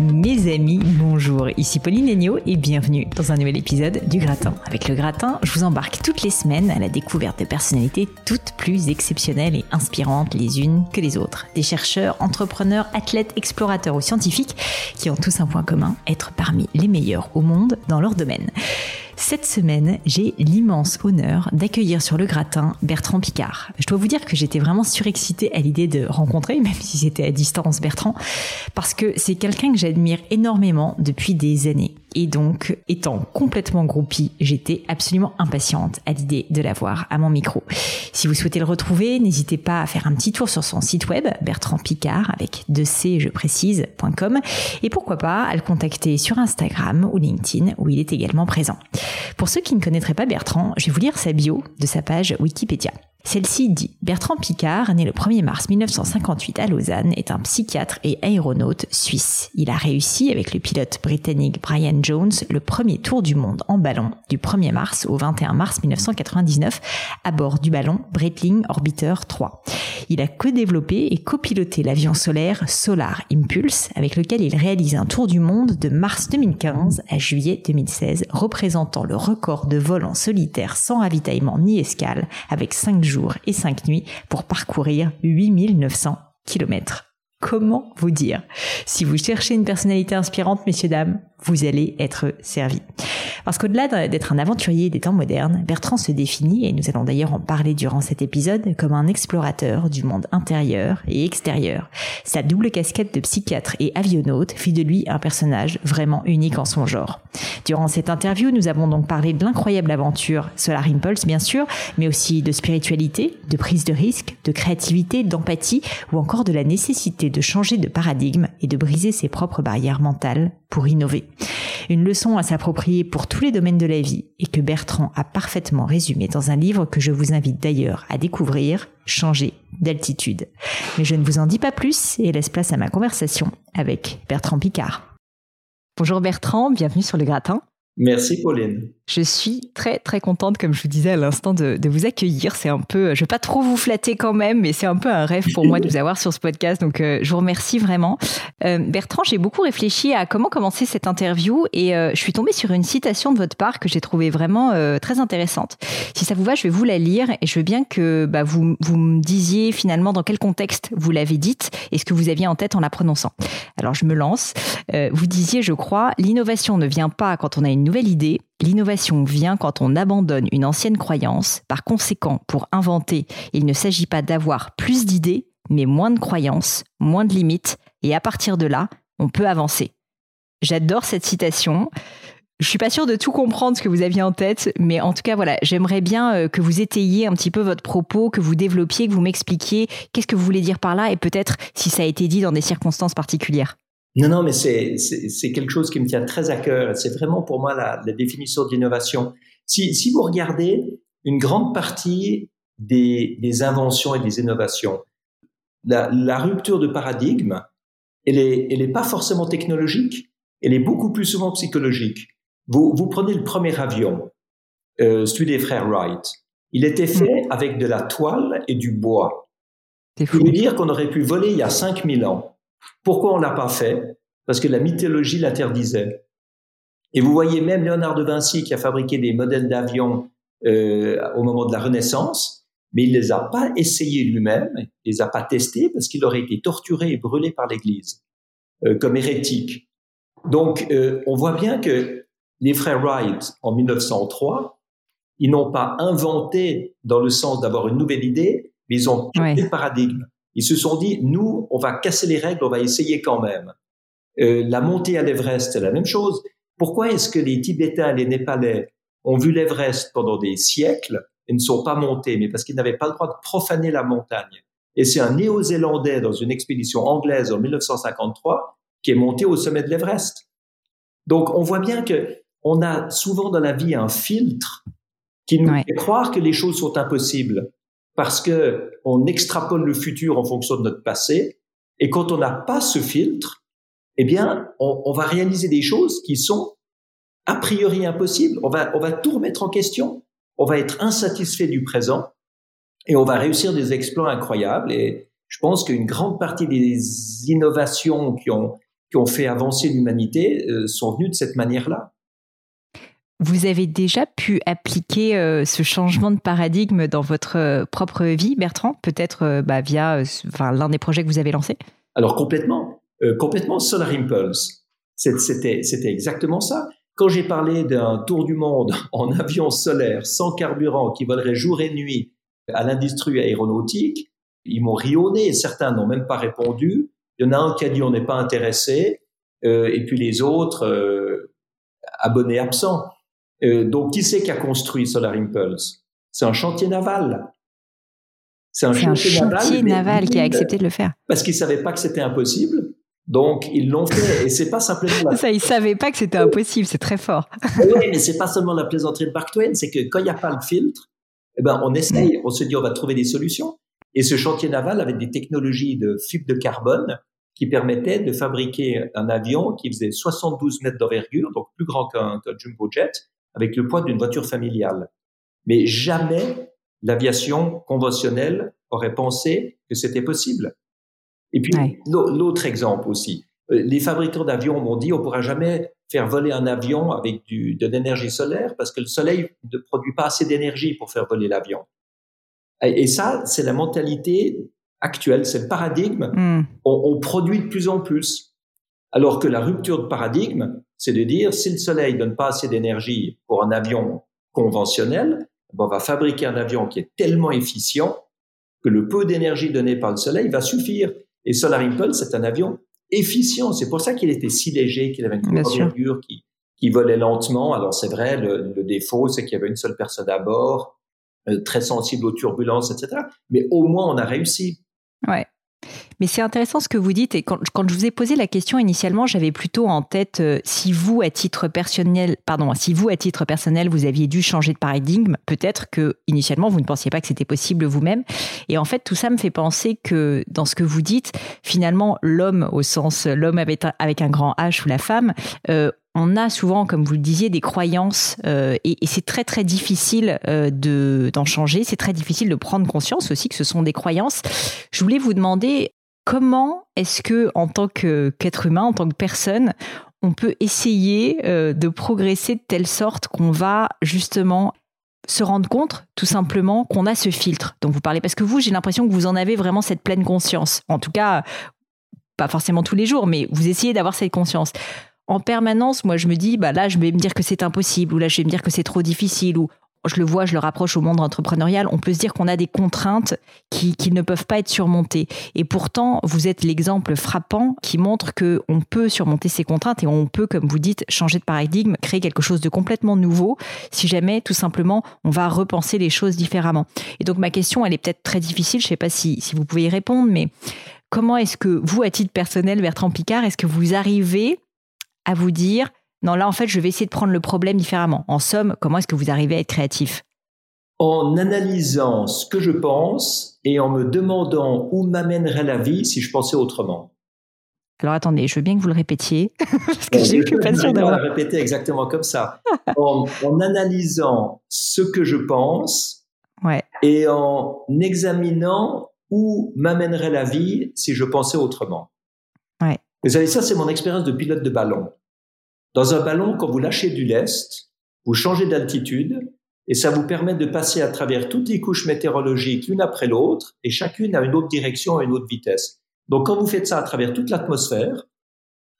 Mes amis, bonjour, ici Pauline Agneau et bienvenue dans un nouvel épisode du Gratin. Avec le Gratin, je vous embarque toutes les semaines à la découverte de personnalités toutes plus exceptionnelles et inspirantes les unes que les autres. Des chercheurs, entrepreneurs, athlètes, explorateurs ou scientifiques qui ont tous un point commun, être parmi les meilleurs au monde dans leur domaine. Cette semaine, j'ai l'immense honneur d'accueillir sur le gratin Bertrand Picard. Je dois vous dire que j'étais vraiment surexcitée à l'idée de rencontrer, même si c'était à distance Bertrand, parce que c'est quelqu'un que j'admire énormément depuis des années. Et donc, étant complètement groupie, j'étais absolument impatiente à l'idée de l'avoir à mon micro. Si vous souhaitez le retrouver, n'hésitez pas à faire un petit tour sur son site web, Bertrand Picard, avec 2C, je précise.com, et pourquoi pas à le contacter sur Instagram ou LinkedIn, où il est également présent. Pour ceux qui ne connaîtraient pas Bertrand, je vais vous lire sa bio de sa page Wikipédia. Celle-ci dit Bertrand Picard, né le 1er mars 1958 à Lausanne, est un psychiatre et aéronaute suisse. Il a réussi avec le pilote britannique Brian Jones le premier tour du monde en ballon du 1er mars au 21 mars 1999 à bord du ballon Breitling Orbiter 3. Il a co-développé et copiloté l'avion solaire Solar Impulse avec lequel il réalise un tour du monde de mars 2015 à juillet 2016 représentant le record de vol en solitaire sans ravitaillement ni escale avec 5 jours et 5 nuits pour parcourir 8900 kilomètres. Comment vous dire? Si vous cherchez une personnalité inspirante, messieurs, dames, vous allez être servi. Parce qu'au-delà d'être un aventurier des temps modernes, Bertrand se définit, et nous allons d'ailleurs en parler durant cet épisode, comme un explorateur du monde intérieur et extérieur. Sa double casquette de psychiatre et avionaute fait de lui un personnage vraiment unique en son genre. Durant cette interview, nous avons donc parlé de l'incroyable aventure Solar Impulse, bien sûr, mais aussi de spiritualité, de prise de risque, de créativité, d'empathie, ou encore de la nécessité de changer de paradigme et de briser ses propres barrières mentales pour innover. Une leçon à s'approprier pour tous les domaines de la vie et que Bertrand a parfaitement résumé dans un livre que je vous invite d'ailleurs à découvrir, Changer d'altitude. Mais je ne vous en dis pas plus et laisse place à ma conversation avec Bertrand Picard. Bonjour Bertrand, bienvenue sur le gratin. Merci Pauline. Je suis très très contente, comme je vous disais à l'instant, de, vous accueillir. C'est un peu, je vais pas trop vous flatter quand même, mais c'est un peu un rêve pour moi de vous avoir sur ce podcast. Donc euh, je vous remercie vraiment. Euh, Bertrand, j'ai beaucoup réfléchi à comment commencer cette interview et euh, je suis tombée sur une citation de votre part que j'ai trouvée vraiment très intéressante. Si ça vous va, je vais vous la lire et je veux bien que bah, vous, vous me disiez finalement dans quel contexte vous l'avez dite et ce que vous aviez en tête en la prononçant. Alors je me lance. vous disiez, je crois, l'innovation ne vient pas quand on a une nouvelle idée, l'innovation vient quand on abandonne une ancienne croyance. Par conséquent, pour inventer, il ne s'agit pas d'avoir plus d'idées, mais moins de croyances, moins de limites, et à partir de là, on peut avancer. J'adore cette citation. Je suis pas sûre de tout comprendre ce que vous aviez en tête, mais en tout cas, voilà, j'aimerais bien euh, que vous étayiez un petit peu votre propos, que vous développiez, que vous m'expliquiez qu'est-ce que vous voulez dire par là, et peut-être si ça a été dit dans des circonstances particulières. Non, non, mais c'est quelque chose qui me tient très à cœur. C'est vraiment pour moi la, la définition d'innovation. Si, si vous regardez une grande partie des, des inventions et des innovations, la, la rupture de paradigme, elle est, elle est pas forcément technologique, elle est beaucoup plus souvent psychologique. Vous, vous prenez le premier avion, euh, celui des frères Wright. Il était fait mm. avec de la toile et du bois. C'est fou. veut dire qu'on aurait pu voler il y a 5000 ans. Pourquoi on l'a pas fait? Parce que la mythologie l'interdisait. Et vous voyez même Léonard de Vinci qui a fabriqué des modèles d'avions euh, au moment de la Renaissance, mais il les a pas essayés lui-même, il les a pas testés parce qu'il aurait été torturé et brûlé par l'Église euh, comme hérétique. Donc, euh, on voit bien que les frères Wright en 1903, ils n'ont pas inventé dans le sens d'avoir une nouvelle idée, mais ils ont changé le paradigme. Ils se sont dit, nous, on va casser les règles, on va essayer quand même. Euh, la montée à l'Everest, c'est la même chose. Pourquoi est-ce que les Tibétains, les Népalais ont vu l'Everest pendant des siècles et ne sont pas montés? Mais parce qu'ils n'avaient pas le droit de profaner la montagne. Et c'est un Néo-Zélandais dans une expédition anglaise en 1953 qui est monté au sommet de l'Everest. Donc on voit bien que on a souvent dans la vie un filtre qui nous fait croire que les choses sont impossibles parce que on extrapole le futur en fonction de notre passé. Et quand on n'a pas ce filtre, eh bien, on, va réaliser des choses qui sont a priori impossibles. On va, on va tout remettre en question. On va être insatisfait du présent. Et on va réussir des exploits incroyables. Et je pense qu'une grande partie des innovations qui ont, qui ont fait avancer l'humanité euh, sont venues de cette manière-là. Vous avez déjà pu appliquer euh, ce changement de paradigme dans votre euh, propre vie, Bertrand, peut-être bah, via l'un des projets que vous avez lancés? Alors complètement, complètement Solar Impulse. C'était, exactement ça. Quand j'ai parlé d'un tour du monde en avion solaire sans carburant qui volerait jour et nuit à l'industrie aéronautique, ils m'ont rionné. Certains n'ont même pas répondu. Il y en a un qui a dit on n'est pas intéressé, euh, et puis les autres euh, abonnés absents. Euh, donc qui c'est qui a construit Solar Impulse? C'est un chantier naval. C'est un, chantier, naval, qui a accepté de le faire. Parce qu'ils savaient pas que c'était impossible. Donc ils l'ont fait et c'est pas simplement la... ça ils savaient pas que c'était impossible, c'est très fort. oui, mais c'est pas seulement la plaisanterie de Mark Twain, c'est que quand il n'y a pas le filtre, eh ben on essaye, on se dit on va trouver des solutions. Et ce chantier naval avait des technologies de fibre de carbone qui permettaient de fabriquer un avion qui faisait 72 mètres d'envergure, donc plus grand qu'un jumbo jet, avec le poids d'une voiture familiale. Mais jamais l'aviation conventionnelle aurait pensé que c'était possible. Et puis, l'autre exemple aussi. Euh, les fabricants d'avions m'ont dit, on pourra jamais faire voler un avion avec du, de l'énergie solaire parce que le soleil ne produit pas assez d'énergie pour faire voler l'avion. Et, ça, c'est la mentalité actuelle, c'est le paradigme. Hmm. On, on, produit de plus en plus. Alors que la rupture de paradigme, c'est de dire, si le soleil donne pas assez d'énergie pour un avion conventionnel, on va fabriquer un avion qui est tellement efficient que le peu d'énergie donné par le soleil va suffire. Et Solar Impulse, c'est un avion efficient. C'est pour ça qu'il était si léger, qu'il avait une envergure qui, qui volait lentement. Alors c'est vrai, le, le défaut, c'est qu'il y avait une seule personne à bord, euh, très sensible aux turbulences, etc. Mais au moins, on a réussi. Ouais. Mais c'est intéressant ce que vous dites. Et quand, je vous ai posé la question initialement, j'avais plutôt en tête euh, si vous, à titre personnel, pardon, si vous, à titre personnel, vous aviez dû changer de paradigme, peut-être que initialement vous ne pensiez pas que c'était possible vous-même. Et en fait, tout ça me fait penser que dans ce que vous dites, finalement, l'homme au sens l'homme avec, avec un grand H ou la femme, euh, on a souvent, comme vous le disiez, des croyances euh, et, c'est très très difficile de d'en changer. C'est très difficile de prendre conscience aussi que ce sont des croyances. Je voulais vous demander comment est-ce que, en tant qu'être humain, en tant que personne, on peut essayer euh, de progresser de telle sorte qu'on va justement se rendre compte, tout simplement, qu'on a ce filtre dont vous parlez. Parce que vous, j'ai l'impression que vous en avez vraiment cette pleine conscience. En tout cas, pas forcément tous les jours, mais vous essayez d'avoir cette conscience en permanence, moi, je me dis, bah là, je vais me dire que c'est impossible, ou là, je vais me dire que c'est trop difficile, ou je le vois, je le rapproche au monde entrepreneurial, on peut se dire qu'on a des contraintes qui, ne peuvent pas être surmontées. Et pourtant, vous êtes l'exemple frappant qui montre que on peut surmonter ces contraintes et on peut, comme vous dites, changer de paradigme, créer quelque chose de complètement nouveau, si jamais, tout simplement, on va repenser les choses différemment. Et donc, ma question, elle est peut-être très difficile, je ne sais pas si, si vous pouvez y répondre, mais comment est-ce que vous, à titre personnel, Bertrand Picard, est-ce que vous arrivez à vous dire non, là, en fait, je vais essayer de prendre le problème différemment. En somme, comment est-ce que vous arrivez à être créatif? En analysant ce que je pense et en me demandant où m'amènerait la vie si je pensais autrement. Alors attendez, je veux bien que vous le répétiez, parce que j'ai eu pas sûr d'avoir. répéter exactement comme ça. en, analysant ce que je pense ouais. et en examinant où m'amènerait la vie si je pensais autrement. Ouais. Vous savez, ça, c'est mon expérience de pilote de ballon. Dans un ballon, quand vous lâchez du lest, vous changez d'altitude et ça vous permet de passer à travers toutes les couches météorologiques l'une après l'autre et chacune a une autre direction et une autre vitesse. Donc quand vous faites ça à travers toute l'atmosphère,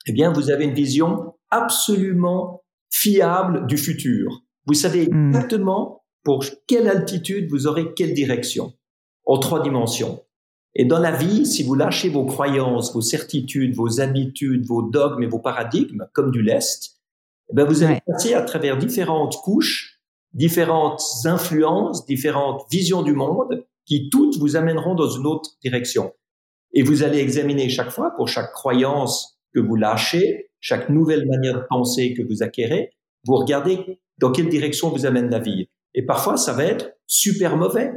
eh bien vous avez une vision absolument fiable du futur. Vous savez hmm. exactement pour quelle altitude vous aurez quelle direction en trois dimensions. Et dans la vie, si vous lâchez vos croyances, vos certitudes, vos habitudes, vos dogmes et vos paradigmes, comme du lest, eh ben vous allez passer à travers différentes couches, différentes influences, différentes visions du monde, qui toutes vous amèneront dans une autre direction. Et vous allez examiner chaque fois, pour chaque croyance que vous lâchez, chaque nouvelle manière de penser que vous acquérez, vous regardez dans quelle direction vous amène la vie. Et parfois, ça va être super mauvais.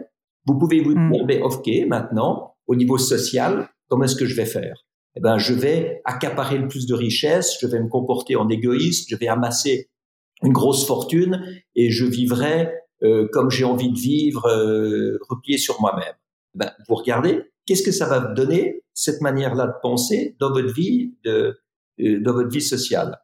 Vous pouvez vous mm. dire, ben, ok, maintenant, au niveau social, comment est-ce que je vais faire? Eh ben, je vais accaparer le plus de richesses, je vais me comporter en égoïste, je vais amasser une grosse fortune et je vivrai euh, comme j'ai envie de vivre, euh, replié sur moi-même. Ben, vous regardez, qu'est-ce que ça va donner cette manière-là de penser dans votre vie, de, euh, dans votre vie sociale?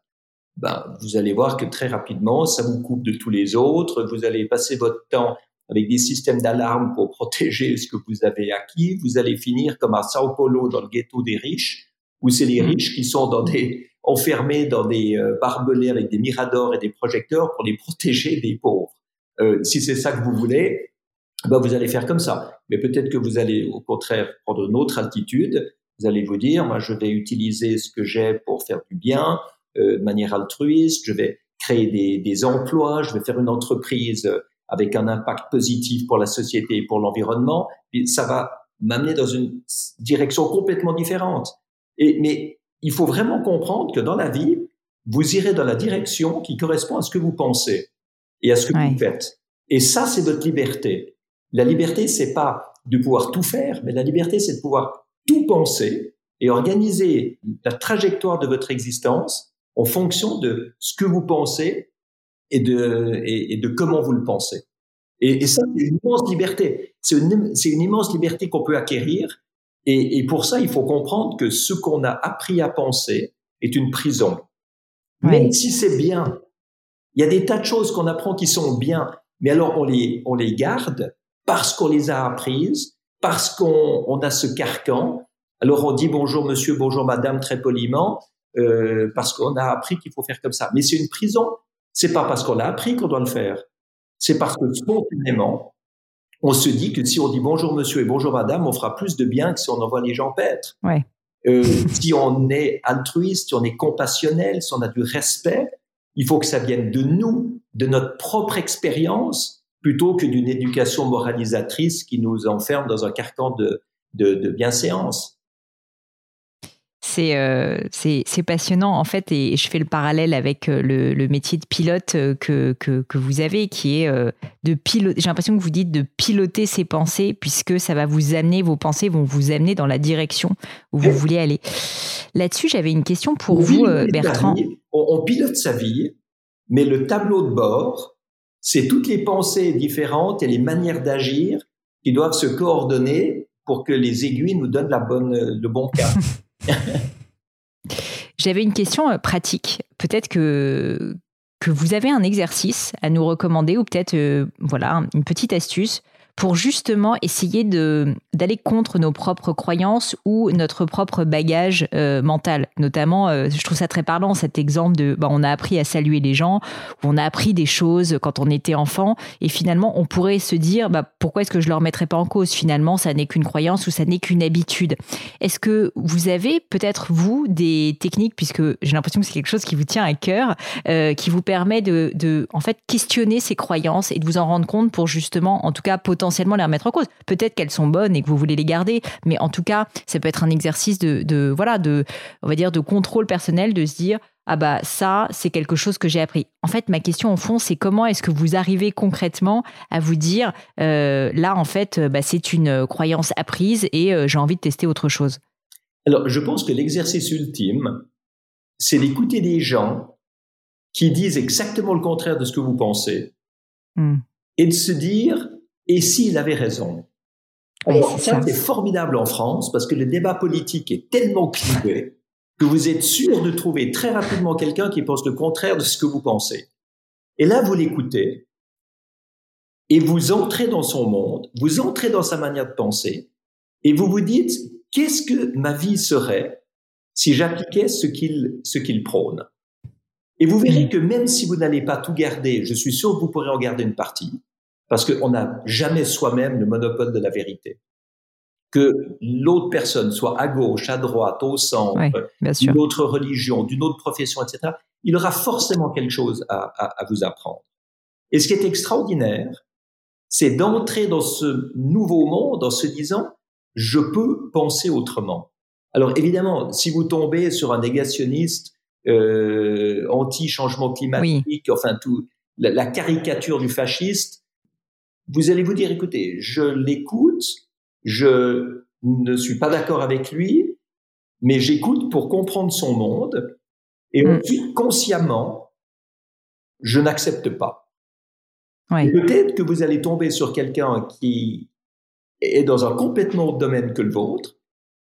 Ben, vous allez voir que très rapidement, ça vous coupe de tous les autres. Vous allez passer votre temps avec des systèmes d'alarme pour protéger ce que vous avez acquis. Vous allez finir comme à Sao Paulo dans le ghetto des riches, où c'est les mmh. riches qui sont dans des, enfermés dans des euh, barbelés avec des miradors et des projecteurs pour les protéger des pauvres. Euh, si c'est ça que vous voulez, ben vous allez faire comme ça. Mais peut-être que vous allez au contraire prendre une autre altitude. Vous allez vous dire, moi je vais utiliser ce que j'ai pour faire du bien euh, de manière altruiste. Je vais créer des, des, emplois. Je vais faire une entreprise euh, avec un impact positif pour la société et pour l'environnement. Ça va m'amener dans une direction complètement différente. Et, mais il faut vraiment comprendre que dans la vie, vous irez dans la direction qui correspond à ce que vous pensez et à ce que vous faites. Et ça, c'est votre liberté. La liberté, c'est pas de pouvoir tout faire, mais la liberté, c'est de pouvoir tout penser et organiser la trajectoire de votre existence en fonction de ce que vous pensez et de, et, de comment vous le pensez. Et, et ça, c'est une immense liberté. C'est une, une, immense liberté qu'on peut acquérir. Et, et, pour ça, il faut comprendre que ce qu'on a appris à penser est une prison. Même si c'est bien, il y a des tas de choses qu'on apprend qui sont bien, mais alors on les, on les garde parce qu'on les a apprises, parce qu'on on a ce carcan. Alors on dit bonjour monsieur, bonjour madame très poliment, euh, parce qu'on a appris qu'il faut faire comme ça. Mais c'est une prison. C'est pas parce qu'on a appris qu'on doit le faire. C'est parce que spontanément, on se dit que si on dit bonjour monsieur et bonjour madame, on fera plus de bien que si on envoie les gens paître. Ouais. Euh, si on est altruiste, si on est compassionnel, si on a du respect, il faut que ça vienne de nous, de notre propre expérience, plutôt que d'une éducation moralisatrice qui nous enferme dans un carcan de, de, de bienséance. Euh, c'est passionnant en fait et je fais le parallèle avec euh, le, le métier de pilote euh, que, que, que, vous avez qui est de piloter j'ai l'impression que vous dites de piloter ses pensées puisque ça va vous amener vos pensées vont vous amener dans la direction où vous voulez aller. Là-dessus j'avais une question pour vous Bertrand. On, pilote sa vie mais le tableau de bord c'est toutes les pensées différentes et les manières d'agir qui doivent se coordonner pour que les aiguilles nous donnent la bonne, le bon cap. J'avais une question euh, pratique. Peut-être que, vous avez un exercice à nous recommander ou peut-être euh, voilà une petite astuce pour justement essayer de d'aller contre nos propres croyances ou notre propre bagage euh, mental. Notamment, euh, je trouve ça très parlant cet exemple de, bah, on a appris à saluer les gens, on a appris des choses quand on était enfant, et finalement, on pourrait se dire, bah, pourquoi est-ce que je le remettrais pas en cause? Finalement, ça n'est qu'une croyance ou ça n'est qu'une habitude. Est-ce que vous avez peut-être vous des techniques, puisque j'ai l'impression que c'est quelque chose qui vous tient à cœur, euh, qui vous permet de, de en fait questionner ces croyances et de vous en rendre compte pour justement, en tout cas, potentiellement potentiellement les remettre en cause. Peut-être qu'elles sont bonnes et que vous voulez les garder, mais en tout cas, ça peut être un exercice de, voilà, de, on va dire, de contrôle personnel, de se dire ah bah ça c'est quelque chose que j'ai appris. En fait, ma question au fond, c'est comment est-ce que vous arrivez concrètement à vous dire euh, là en fait, bah, c'est une croyance apprise et euh, j'ai envie de tester autre chose? Alors, je pense que l'exercice ultime, c'est d'écouter des gens qui disent exactement le contraire de ce que vous pensez hmm. et de se dire et s'il avait raison Ça, c'est formidable en France parce que le débat politique est tellement clivé que vous êtes sûr de trouver très rapidement quelqu'un qui pense le contraire de ce que vous pensez. Et là, vous l'écoutez et vous entrez dans son monde, vous entrez dans sa manière de penser et vous vous dites qu'est-ce que ma vie serait si j'appliquais ce qu'il ce qu'il prône? Et vous verrez que même si vous n'allez pas tout garder, je suis sûr que vous pourrez en garder une partie parce qu'on n'a jamais soi-même le monopole de la vérité. Que l'autre personne soit à gauche, à droite, au centre, d'une autre religion, d'une autre profession, etc., il aura forcément quelque chose à, à, à vous apprendre. Et ce qui est extraordinaire, c'est d'entrer dans ce nouveau monde en se disant, je peux penser autrement. Alors évidemment, si vous tombez sur un négationniste euh, anti-changement climatique, enfin tout, la, caricature du fasciste, vous allez vous dire, écoutez, je l'écoute, je ne suis pas d'accord avec lui, mais j'écoute pour comprendre son monde, et mm. ensuite, consciemment, je n'accepte pas. Peut-être que vous allez tomber sur quelqu'un qui est dans un complètement autre domaine que le vôtre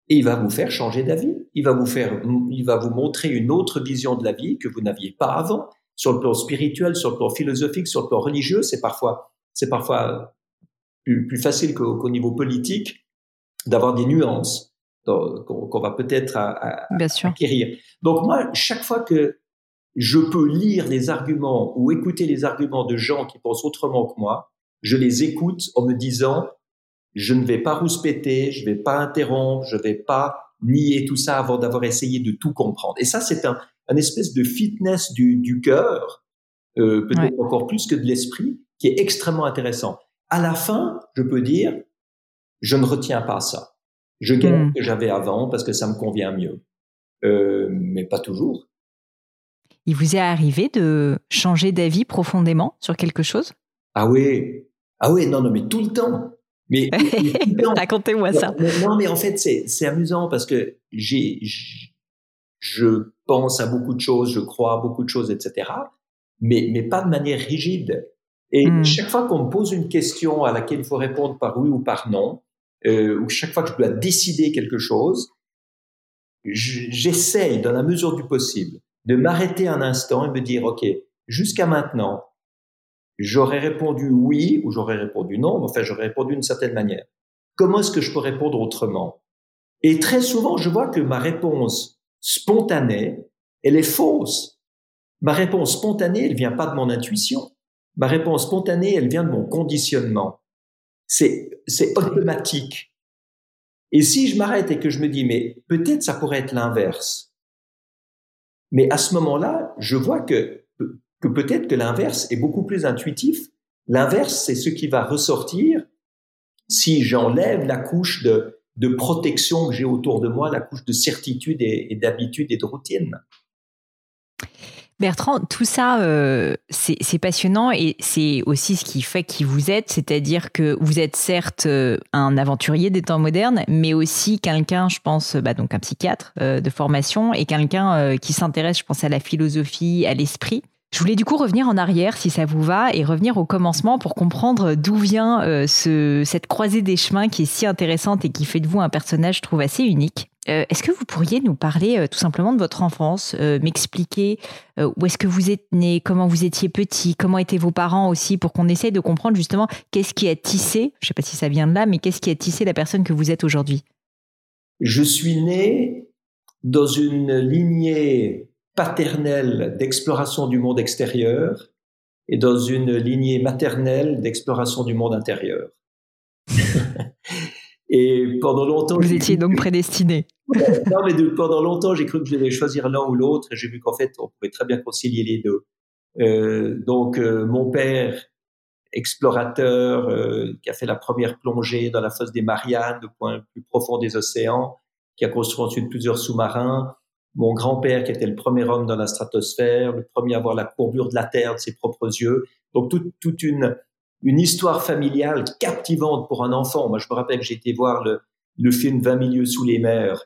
et il va vous faire changer d'avis. Il va vous faire, il va vous montrer une autre vision de la vie que vous n'aviez pas avant. Sur le plan spirituel, sur le plan philosophique, sur le plan religieux, c'est parfois, c'est parfois plus, facile qu'au niveau politique d'avoir des nuances qu'on va peut-être acquérir. Donc moi, chaque fois que je peux lire les arguments ou écouter les arguments de gens qui pensent autrement que moi, je les écoute en me disant je ne vais pas rouspéter, je ne vais pas interrompre, je ne vais pas nier tout ça avant d'avoir essayé de tout comprendre. Et ça, c'est un, un espèce de fitness du, du cœur, euh, peut-être encore plus que de l'esprit, qui est extrêmement intéressant. À la fin, je peux dire, je ne retiens pas ça. Je gagne hmm. ce que j'avais avant parce que ça me convient mieux. Euh, mais pas toujours. Il vous est arrivé de changer d'avis profondément sur quelque chose? Ah oui, ah oui, non, non, mais tout le temps. Mais racontez-moi ça. Non, mais en fait, c'est amusant parce que j'ai, je pense à beaucoup de choses, je crois à beaucoup de choses, etc. Mais, mais pas de manière rigide. Et hmm. chaque fois qu'on me pose une question à laquelle il faut répondre par oui ou par non, euh, ou chaque fois que je dois décider quelque chose, j'essaye, dans la mesure du possible, de m'arrêter un instant et me dire, OK, jusqu'à maintenant, j'aurais répondu oui ou j'aurais répondu non, mais enfin j'aurais répondu d'une certaine manière. Comment est-ce que je peux répondre autrement? Et très souvent, je vois que ma réponse spontanée, elle est fausse. Ma réponse spontanée, elle vient pas de mon intuition. Ma réponse spontanée, elle vient de mon conditionnement. C'est, automatique. Et si je m'arrête et que je me dis, mais peut-être ça pourrait être l'inverse. Mais à ce moment-là, je vois que que peut-être que l'inverse est beaucoup plus intuitif. L'inverse, c'est ce qui va ressortir si j'enlève la couche de, de protection que j'ai autour de moi, la couche de certitude et, d'habitude et de routine. Bertrand, tout ça, euh, c'est passionnant et c'est aussi ce qui fait qui vous êtes, c'est-à-dire que vous êtes certes euh, un aventurier des temps modernes, mais aussi quelqu'un, je pense, bah donc un psychiatre euh, de formation et quelqu'un qui s'intéresse, je pense, à la philosophie, à l'esprit. Je voulais du coup revenir en arrière, si ça vous va, et revenir au commencement pour comprendre d'où vient euh, ce, cette croisée des chemins qui est si intéressante et qui fait de vous un personnage, je trouve, assez unique. Euh, est-ce que vous pourriez nous parler euh, tout simplement de votre enfance, m'expliquer où est-ce que vous êtes né, comment vous étiez petit, comment étaient vos parents aussi, pour qu'on essaye de comprendre justement qu'est-ce qui a tissé, je ne sais pas si ça vient de là, mais qu'est-ce qui a tissé la personne que vous êtes aujourd'hui? Je suis né dans une lignée paternelle d'exploration du monde extérieur et dans une lignée maternelle d'exploration du monde intérieur. et pendant longtemps... Vous étiez donc prédestiné. non, mais pendant longtemps, j'ai cru que je devais choisir l'un ou l'autre et j'ai vu qu'en fait, on pouvait très bien concilier les deux. Euh, donc, euh, mon père, explorateur, euh, qui a fait la première plongée dans la fosse des Mariannes, le point le plus profond des océans, qui a construit ensuite plusieurs sous-marins, mon grand-père qui était le premier homme dans la stratosphère, le premier à voir la courbure de la Terre de ses propres yeux. Donc toute une, une histoire familiale captivante pour un enfant. Moi, je me rappelle que j'ai été voir le, le film 20 milieux sous les mers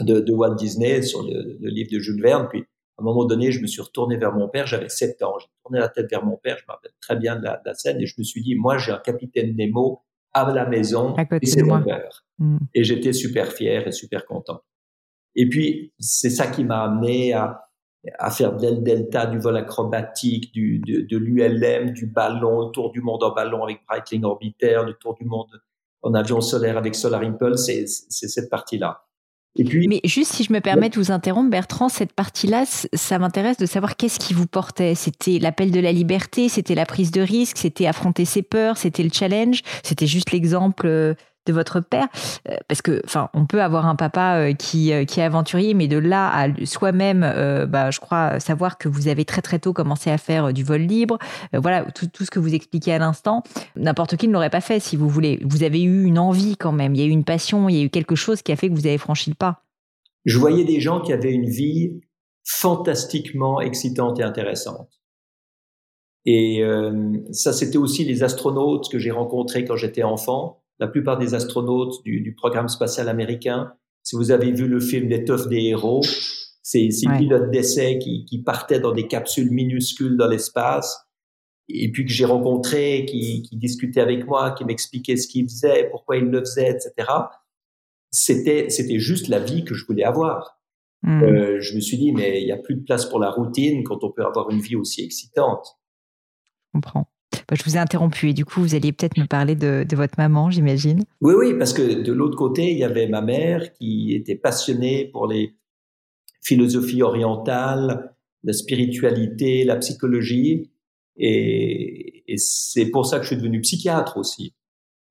de, de Walt Disney sur le, le, livre de Jules Verne. Puis, à un moment donné, je me suis retourné vers mon père. J'avais 7 ans. J'ai tourné la tête vers mon père. Je me rappelle très bien de la, de la scène et je me suis dit, moi, j'ai un capitaine Nemo à la maison et c'est mon père. Hmm. Et j'étais super fier et super content. Et puis, c'est ça qui m'a amené à, à faire de delta, du vol acrobatique, du, de, de l'ULM, du ballon, le tour du monde en ballon avec Breitling Orbiter, le tour du monde en avion solaire avec Solar Impulse, c'est, c'est cette partie-là. Et puis, Mais juste si je me permets de vous interrompre, Bertrand, cette partie-là, ça m'intéresse de savoir qu'est-ce qui vous portait. C'était l'appel de la liberté, c'était la prise de risque, c'était affronter ses peurs, c'était le challenge, c'était juste l'exemple euh, de votre père euh, Parce que, enfin, on peut avoir un papa euh, qui, euh, qui est aventurier, mais de là à soi-même, bah, je crois savoir que vous avez très très tôt commencé à faire du vol libre. voilà, tout, tout, ce que vous expliquez à l'instant, n'importe qui ne l'aurait pas fait, si vous voulez. Vous avez eu une envie quand même, il y a eu une passion, il y a eu quelque chose qui a fait que vous avez franchi le pas. Je voyais des gens qui avaient une vie fantastiquement excitante et intéressante. Et ça, c'était aussi les astronautes que j'ai rencontrés quand j'étais enfant la plupart des astronautes du, programme spatial américain. Si vous avez vu le film L'étoffe des héros, c'est ces pilotes d'essai qui, qui partaient dans des capsules minuscules dans l'espace et puis que j'ai rencontré, qui, qui discutait avec moi, qui m'expliquait ce qu'il faisait, pourquoi il le faisait, etc. C'était, c'était juste la vie que je voulais avoir. Hmm. Euh, je me suis dit, mais il n'y a plus de place pour la routine quand on peut avoir une vie aussi excitante. Je comprends. Bah, je vous ai interrompu et du coup, vous alliez peut-être me parler de, votre maman, j'imagine. Oui, oui, parce que de l'autre côté, il y avait ma mère qui était passionnée pour les philosophies orientales, la spiritualité, la psychologie. Et, et c'est pour ça que je suis devenu psychiatre aussi.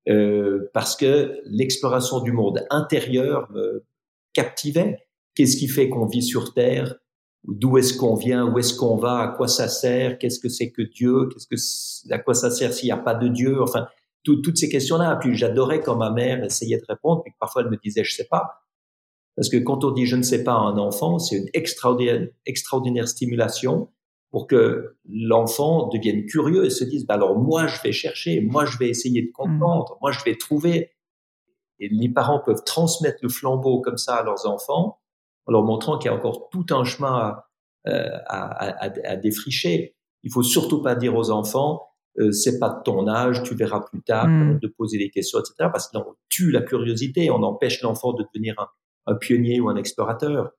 Euh, parce que l'exploration du monde intérieur me captivait. Qu'est-ce qui fait qu'on vit sur Terre D'où est-ce qu'on vient? Où est-ce qu'on va? À quoi ça sert? Qu'est-ce que c'est que Dieu? Qu'est-ce que à quoi ça sert s'il n'y a pas de Dieu? Enfin, toutes ces questions-là. Puis j'adorais quand ma mère essayait de répondre, puis parfois elle me disait je sais pas. Parce que quand on dit je ne sais pas à un enfant, c'est une extraordinaire, extraordinaire stimulation pour que l'enfant devienne curieux et se dise bah alors moi je vais chercher, moi je vais essayer de mmh. comprendre, moi je vais trouver. Et les parents peuvent transmettre le flambeau comme ça à leurs enfants en leur montrant qu'il y a encore tout un chemin à, euh, à, à, à, défricher. Il faut surtout pas dire aux enfants, euh, c'est pas de ton âge, tu verras plus tard, mmh. de poser des questions, etc. Parce qu'on tue la curiosité, on empêche l'enfant de devenir un, un, pionnier ou un explorateur.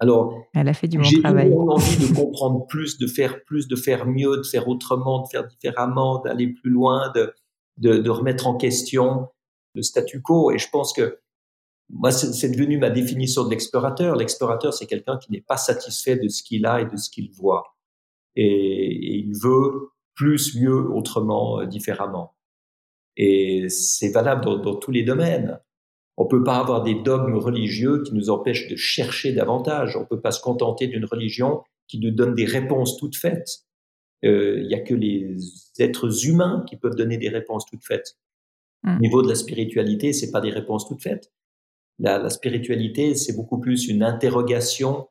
Alors, elle a fait du bon j'ai travail. envie de comprendre plus, de faire plus, de faire mieux, de faire autrement, de faire différemment, d'aller plus loin, de, de, de remettre en question le statu quo. Et je pense que moi, c'est devenu ma définition de l'explorateur. L'explorateur, c'est quelqu'un qui n'est pas satisfait de ce qu'il a et de ce qu'il voit. Et, il veut plus, mieux, autrement, euh, différemment. Et c'est valable dans, dans, tous les domaines. On peut pas avoir des dogmes religieux qui nous empêchent de chercher davantage. On peut pas se contenter d'une religion qui nous donne des réponses toutes faites. Euh, il y a que les êtres humains qui peuvent donner des réponses toutes faites. Mmh. Au niveau de la spiritualité, c'est pas des réponses toutes faites. La, la spiritualité, c'est beaucoup plus une interrogation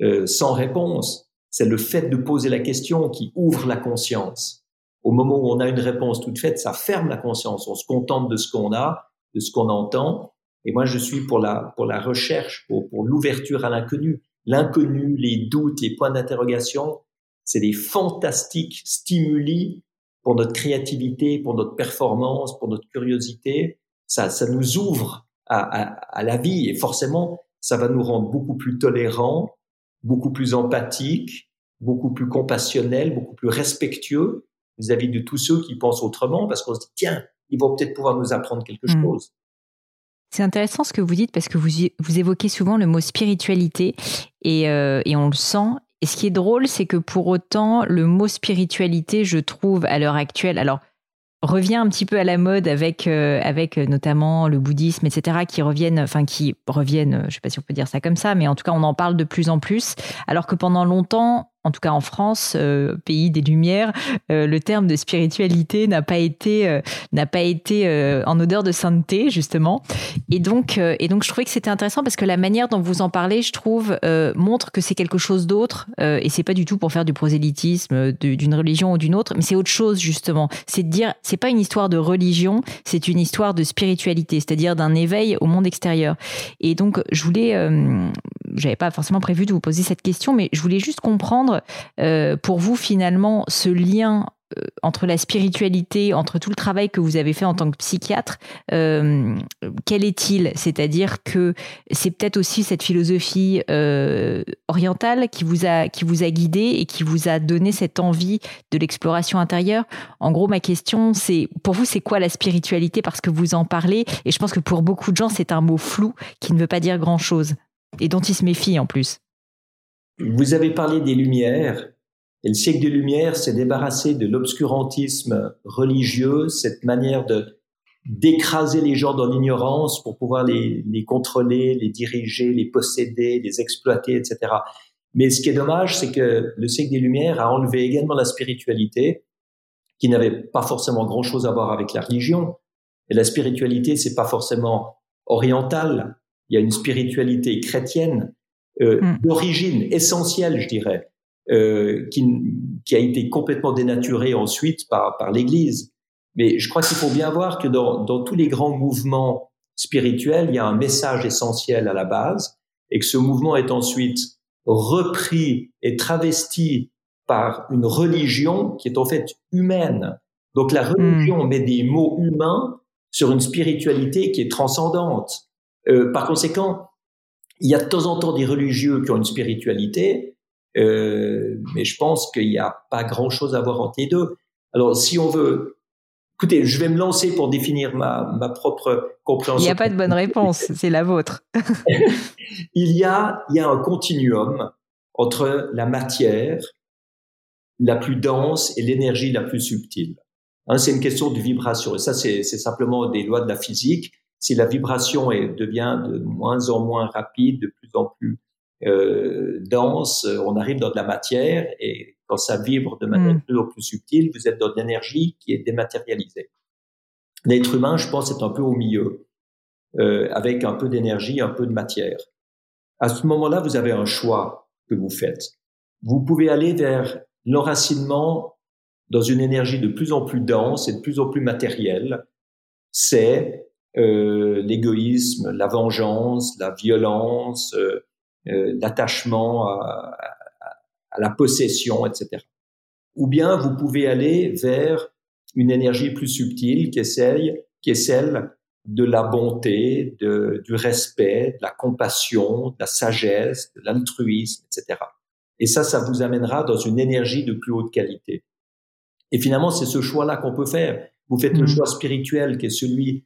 euh, sans réponse. C'est le fait de poser la question qui ouvre la conscience. Au moment où on a une réponse toute faite, ça ferme la conscience. On se contente de ce qu'on a, de ce qu'on entend. Et moi, je suis pour la, pour la recherche, pour, pour l'ouverture à l'inconnu. L'inconnu, les doutes, les points d'interrogation, c'est des fantastiques stimuli pour notre créativité, pour notre performance, pour notre curiosité. Ça, ça nous ouvre à, à, à, la vie. Et forcément, ça va nous rendre beaucoup plus tolérants, beaucoup plus empathiques, beaucoup plus compassionnels, beaucoup plus respectueux vis-à-vis de tous ceux qui pensent autrement, parce qu'on se dit, tiens, ils vont peut-être pouvoir nous apprendre quelque mmh. chose. C'est intéressant ce que vous dites parce que vous, vous évoquez souvent le mot spiritualité et, euh, et on le sent. Et ce qui est drôle, c'est que pour autant, le mot spiritualité, je trouve à l'heure actuelle, alors revient un petit peu à la mode avec euh, avec euh, notamment le bouddhisme, etc., qui reviennent, enfin qui reviennent, je sais pas si on peut dire ça comme ça, mais en tout cas on en parle de plus en plus, alors que pendant longtemps en tout cas en France, euh, pays des Lumières, euh, le terme de spiritualité n'a pas été euh, pas été en odeur de sainteté justement. Et donc et donc je trouvais que c'était intéressant parce que la manière dont vous en parlez, je trouve, montre que c'est quelque chose d'autre et c'est pas du tout pour faire du prosélytisme d'une religion ou d'une autre, mais c'est autre chose justement. C'est de dire c'est pas une histoire de religion, c'est une histoire de spiritualité, c'est-à-dire d'un éveil au monde extérieur. Et donc je voulais j'avais pas forcément prévu de vous poser cette question, mais je voulais juste comprendre euh, pour vous finalement ce lien euh, entre la spiritualité, entre tout le travail que vous avez fait en tant que psychiatre, euh, quel est-il? C'est-à-dire que c'est peut-être aussi cette philosophie orientale qui vous a qui vous a guidé et qui vous a donné cette envie de l'exploration intérieure? En gros, ma question, c'est pour vous, c'est quoi la spiritualité? Parce que vous en parlez, et je pense que pour beaucoup de gens, c'est un mot flou qui ne veut pas dire grand-chose et dont il se méfie en plus. Vous avez parlé des Lumières. Et le siècle des Lumières s'est débarrassé de l'obscurantisme religieux, cette manière de d'écraser les gens dans l'ignorance pour pouvoir les, les, contrôler, les diriger, les posséder, les exploiter, etc. Mais ce qui est dommage, c'est que le siècle des Lumières a enlevé également la spiritualité, qui n'avait pas forcément grand-chose à voir avec la religion. Et la spiritualité, c'est pas forcément oriental, il y a une spiritualité chrétienne euh, mm. d'origine essentielle, je dirais, euh, qui, qui, a été complètement dénaturée ensuite par, par l'Église. Mais je crois qu'il faut bien voir que dans, dans tous les grands mouvements spirituels, il y a un message essentiel à la base, et que ce mouvement est ensuite repris et travesti par une religion qui est en fait humaine. Donc la religion hmm. met des mots humains sur une spiritualité qui est transcendante. Euh, par conséquent, il y a de temps en temps des religieux qui ont une spiritualité, euh, mais je pense qu'il n'y a pas grand-chose à voir entre les deux. Alors, si on veut, écoutez, je vais me lancer pour définir ma, ma propre compréhension. Il n'y a pas de bonne réponse, c'est la vôtre. il y a, il y a un continuum entre la matière la plus dense et l'énergie la plus subtile. Hein, c'est une question de vibration. Et ça, c'est simplement des lois de la physique. Si la vibration est, devient de moins en moins rapide, de plus en plus euh, dense, on arrive dans de la matière et quand ça vibre de manière plus hmm. plus subtile, vous êtes dans de l'énergie qui est dématérialisée. L'être humain, je pense, est un peu au milieu, euh, avec un peu d'énergie, un peu de matière. À ce moment-là, vous avez un choix que vous faites. Vous pouvez aller vers l'enracinement dans une énergie de plus en plus dense et de plus en plus matérielle. C'est euh, l'égoïsme, la vengeance, la violence, euh, euh, l'attachement à, à, la possession, etc. Ou bien vous pouvez aller vers une énergie plus subtile qui est qui est celle de la bonté, de, du respect, de la compassion, de la sagesse, de l'altruisme, etc. Et ça, ça vous amènera dans une énergie de plus haute qualité. Et finalement, c'est ce choix-là qu'on peut faire. Vous faites le mmh. choix spirituel qui est celui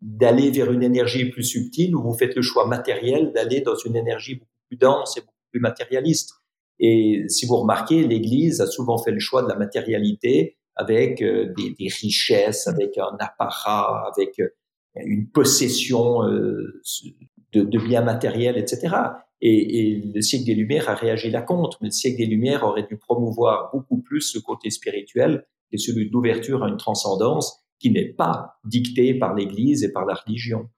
d'aller vers une énergie plus subtile ou vous faites le choix matériel d'aller dans une énergie beaucoup plus dense et beaucoup plus matérialiste. Et si vous remarquez, l'Église a souvent fait le choix de la matérialité avec euh, des, richesses, avec un apparat, avec euh, une possession euh, de, biens matériels, etc. Et, le siècle des Lumières a réagi là contre, mais le siècle des Lumières aurait dû promouvoir beaucoup plus ce côté spirituel et celui d'ouverture à une transcendance qui n'est pas dictée par l'Église et par la religion.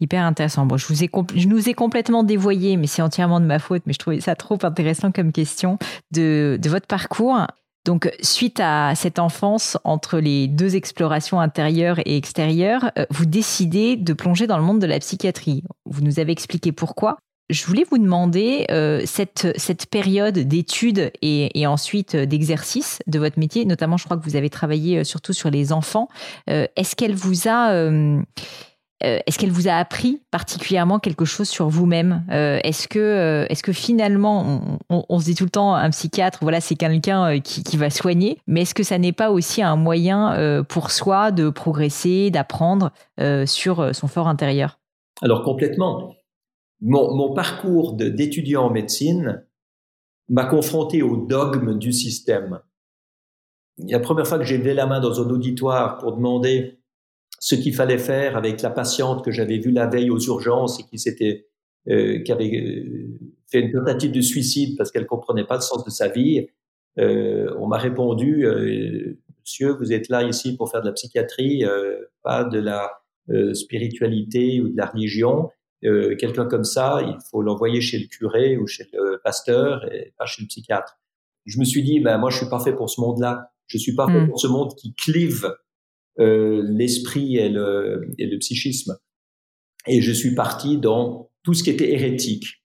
Hyper intéressant. Bon, je, vous ai je nous ai complètement dévoyé, mais c'est entièrement de ma faute, mais je trouvais ça trop intéressant comme question de, de votre parcours. Donc, suite à cette enfance entre les deux explorations intérieures et extérieures, euh, vous décidez de plonger dans le monde de la psychiatrie. Vous nous avez expliqué pourquoi. Je voulais vous demander euh, cette, cette période d'études et, ensuite euh, d'exercice de votre métier, notamment je crois que vous avez travaillé euh, surtout sur les enfants. Est-ce qu'elle vous a est-ce qu'elle vous a appris particulièrement quelque chose sur vous-même? Est-ce que, est-ce que finalement, on, se dit tout le temps, un psychiatre, voilà, c'est quelqu'un qui, va soigner, mais est-ce que ça n'est pas aussi un moyen pour soi de progresser, d'apprendre sur son fort intérieur? Alors complètement mon, parcours d'étudiant en médecine m'a confronté au dogme du système. La première fois que j'ai levé la main dans un auditoire pour demander ce qu'il fallait faire avec la patiente que j'avais vue la veille aux urgences et qui s'était euh, qui avait euh, fait une tentative de suicide parce qu'elle comprenait pas le sens de sa vie, euh, on m'a répondu Monsieur, vous êtes là ici pour faire de la psychiatrie, pas de la spiritualité ou de la religion. Euh, quelqu'un comme ça, il faut l'envoyer chez le curé ou chez le pasteur et pas chez le psychiatre. Je me suis dit, ben moi je suis pas fait pour ce monde-là. Je suis pas fait hmm. pour ce monde qui clive euh, l'esprit et le, et le psychisme. Et je suis parti dans tout ce qui était hérétique.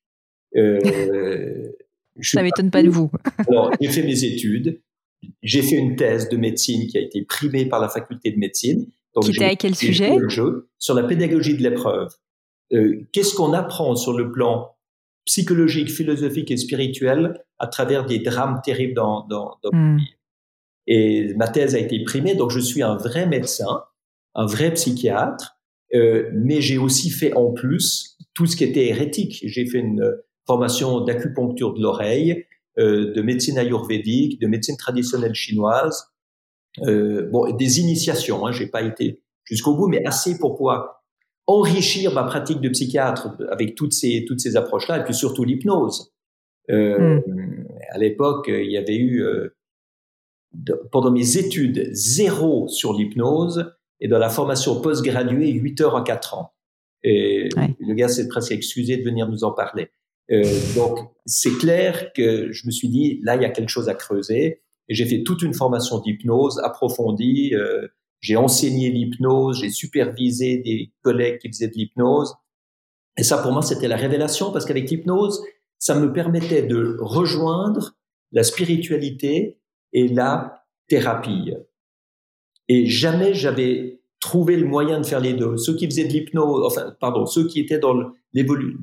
Euh, ça m'étonne pas de vous. alors j'ai fait mes études. J'ai fait une thèse de médecine qui a été primée par la faculté de médecine. Donc, qui était à quel sujet? Sur la pédagogie de l'épreuve. Euh, qu'est-ce qu'on apprend sur le plan psychologique, philosophique et spirituel à travers des drames terribles dans, dans, dans mm. Et ma thèse a été primée, donc je suis un vrai médecin, un vrai psychiatre, euh, mais j'ai aussi fait en plus tout ce qui était hérétique. J'ai fait une formation d'acupuncture de l'oreille, euh, de médecine ayurvédique, de médecine traditionnelle chinoise, euh, bon, des initiations. Hein, j'ai pas été jusqu'au bout, mais assez pour pouvoir enrichir ma pratique de psychiatre avec toutes ces toutes ces approches-là et puis surtout l'hypnose. Euh, hmm. À l'époque, il y avait eu euh, pendant mes études zéro sur l'hypnose et dans la formation post-graduée 8 heures en 4 ans. Et le gars s'est presque excusé de venir nous en parler. Euh, donc c'est clair que je me suis dit là il y a quelque chose à creuser et j'ai fait toute une formation d'hypnose approfondie. Euh, j'ai enseigné l'hypnose, j'ai supervisé des collègues qui faisaient de l'hypnose. Et ça, pour moi, c'était la révélation parce qu'avec l'hypnose, ça me permettait de rejoindre la spiritualité et la thérapie. Et jamais j'avais trouvé le moyen de faire les deux. Ceux qui faisaient de l'hypnose, enfin, pardon, ceux qui étaient dans le,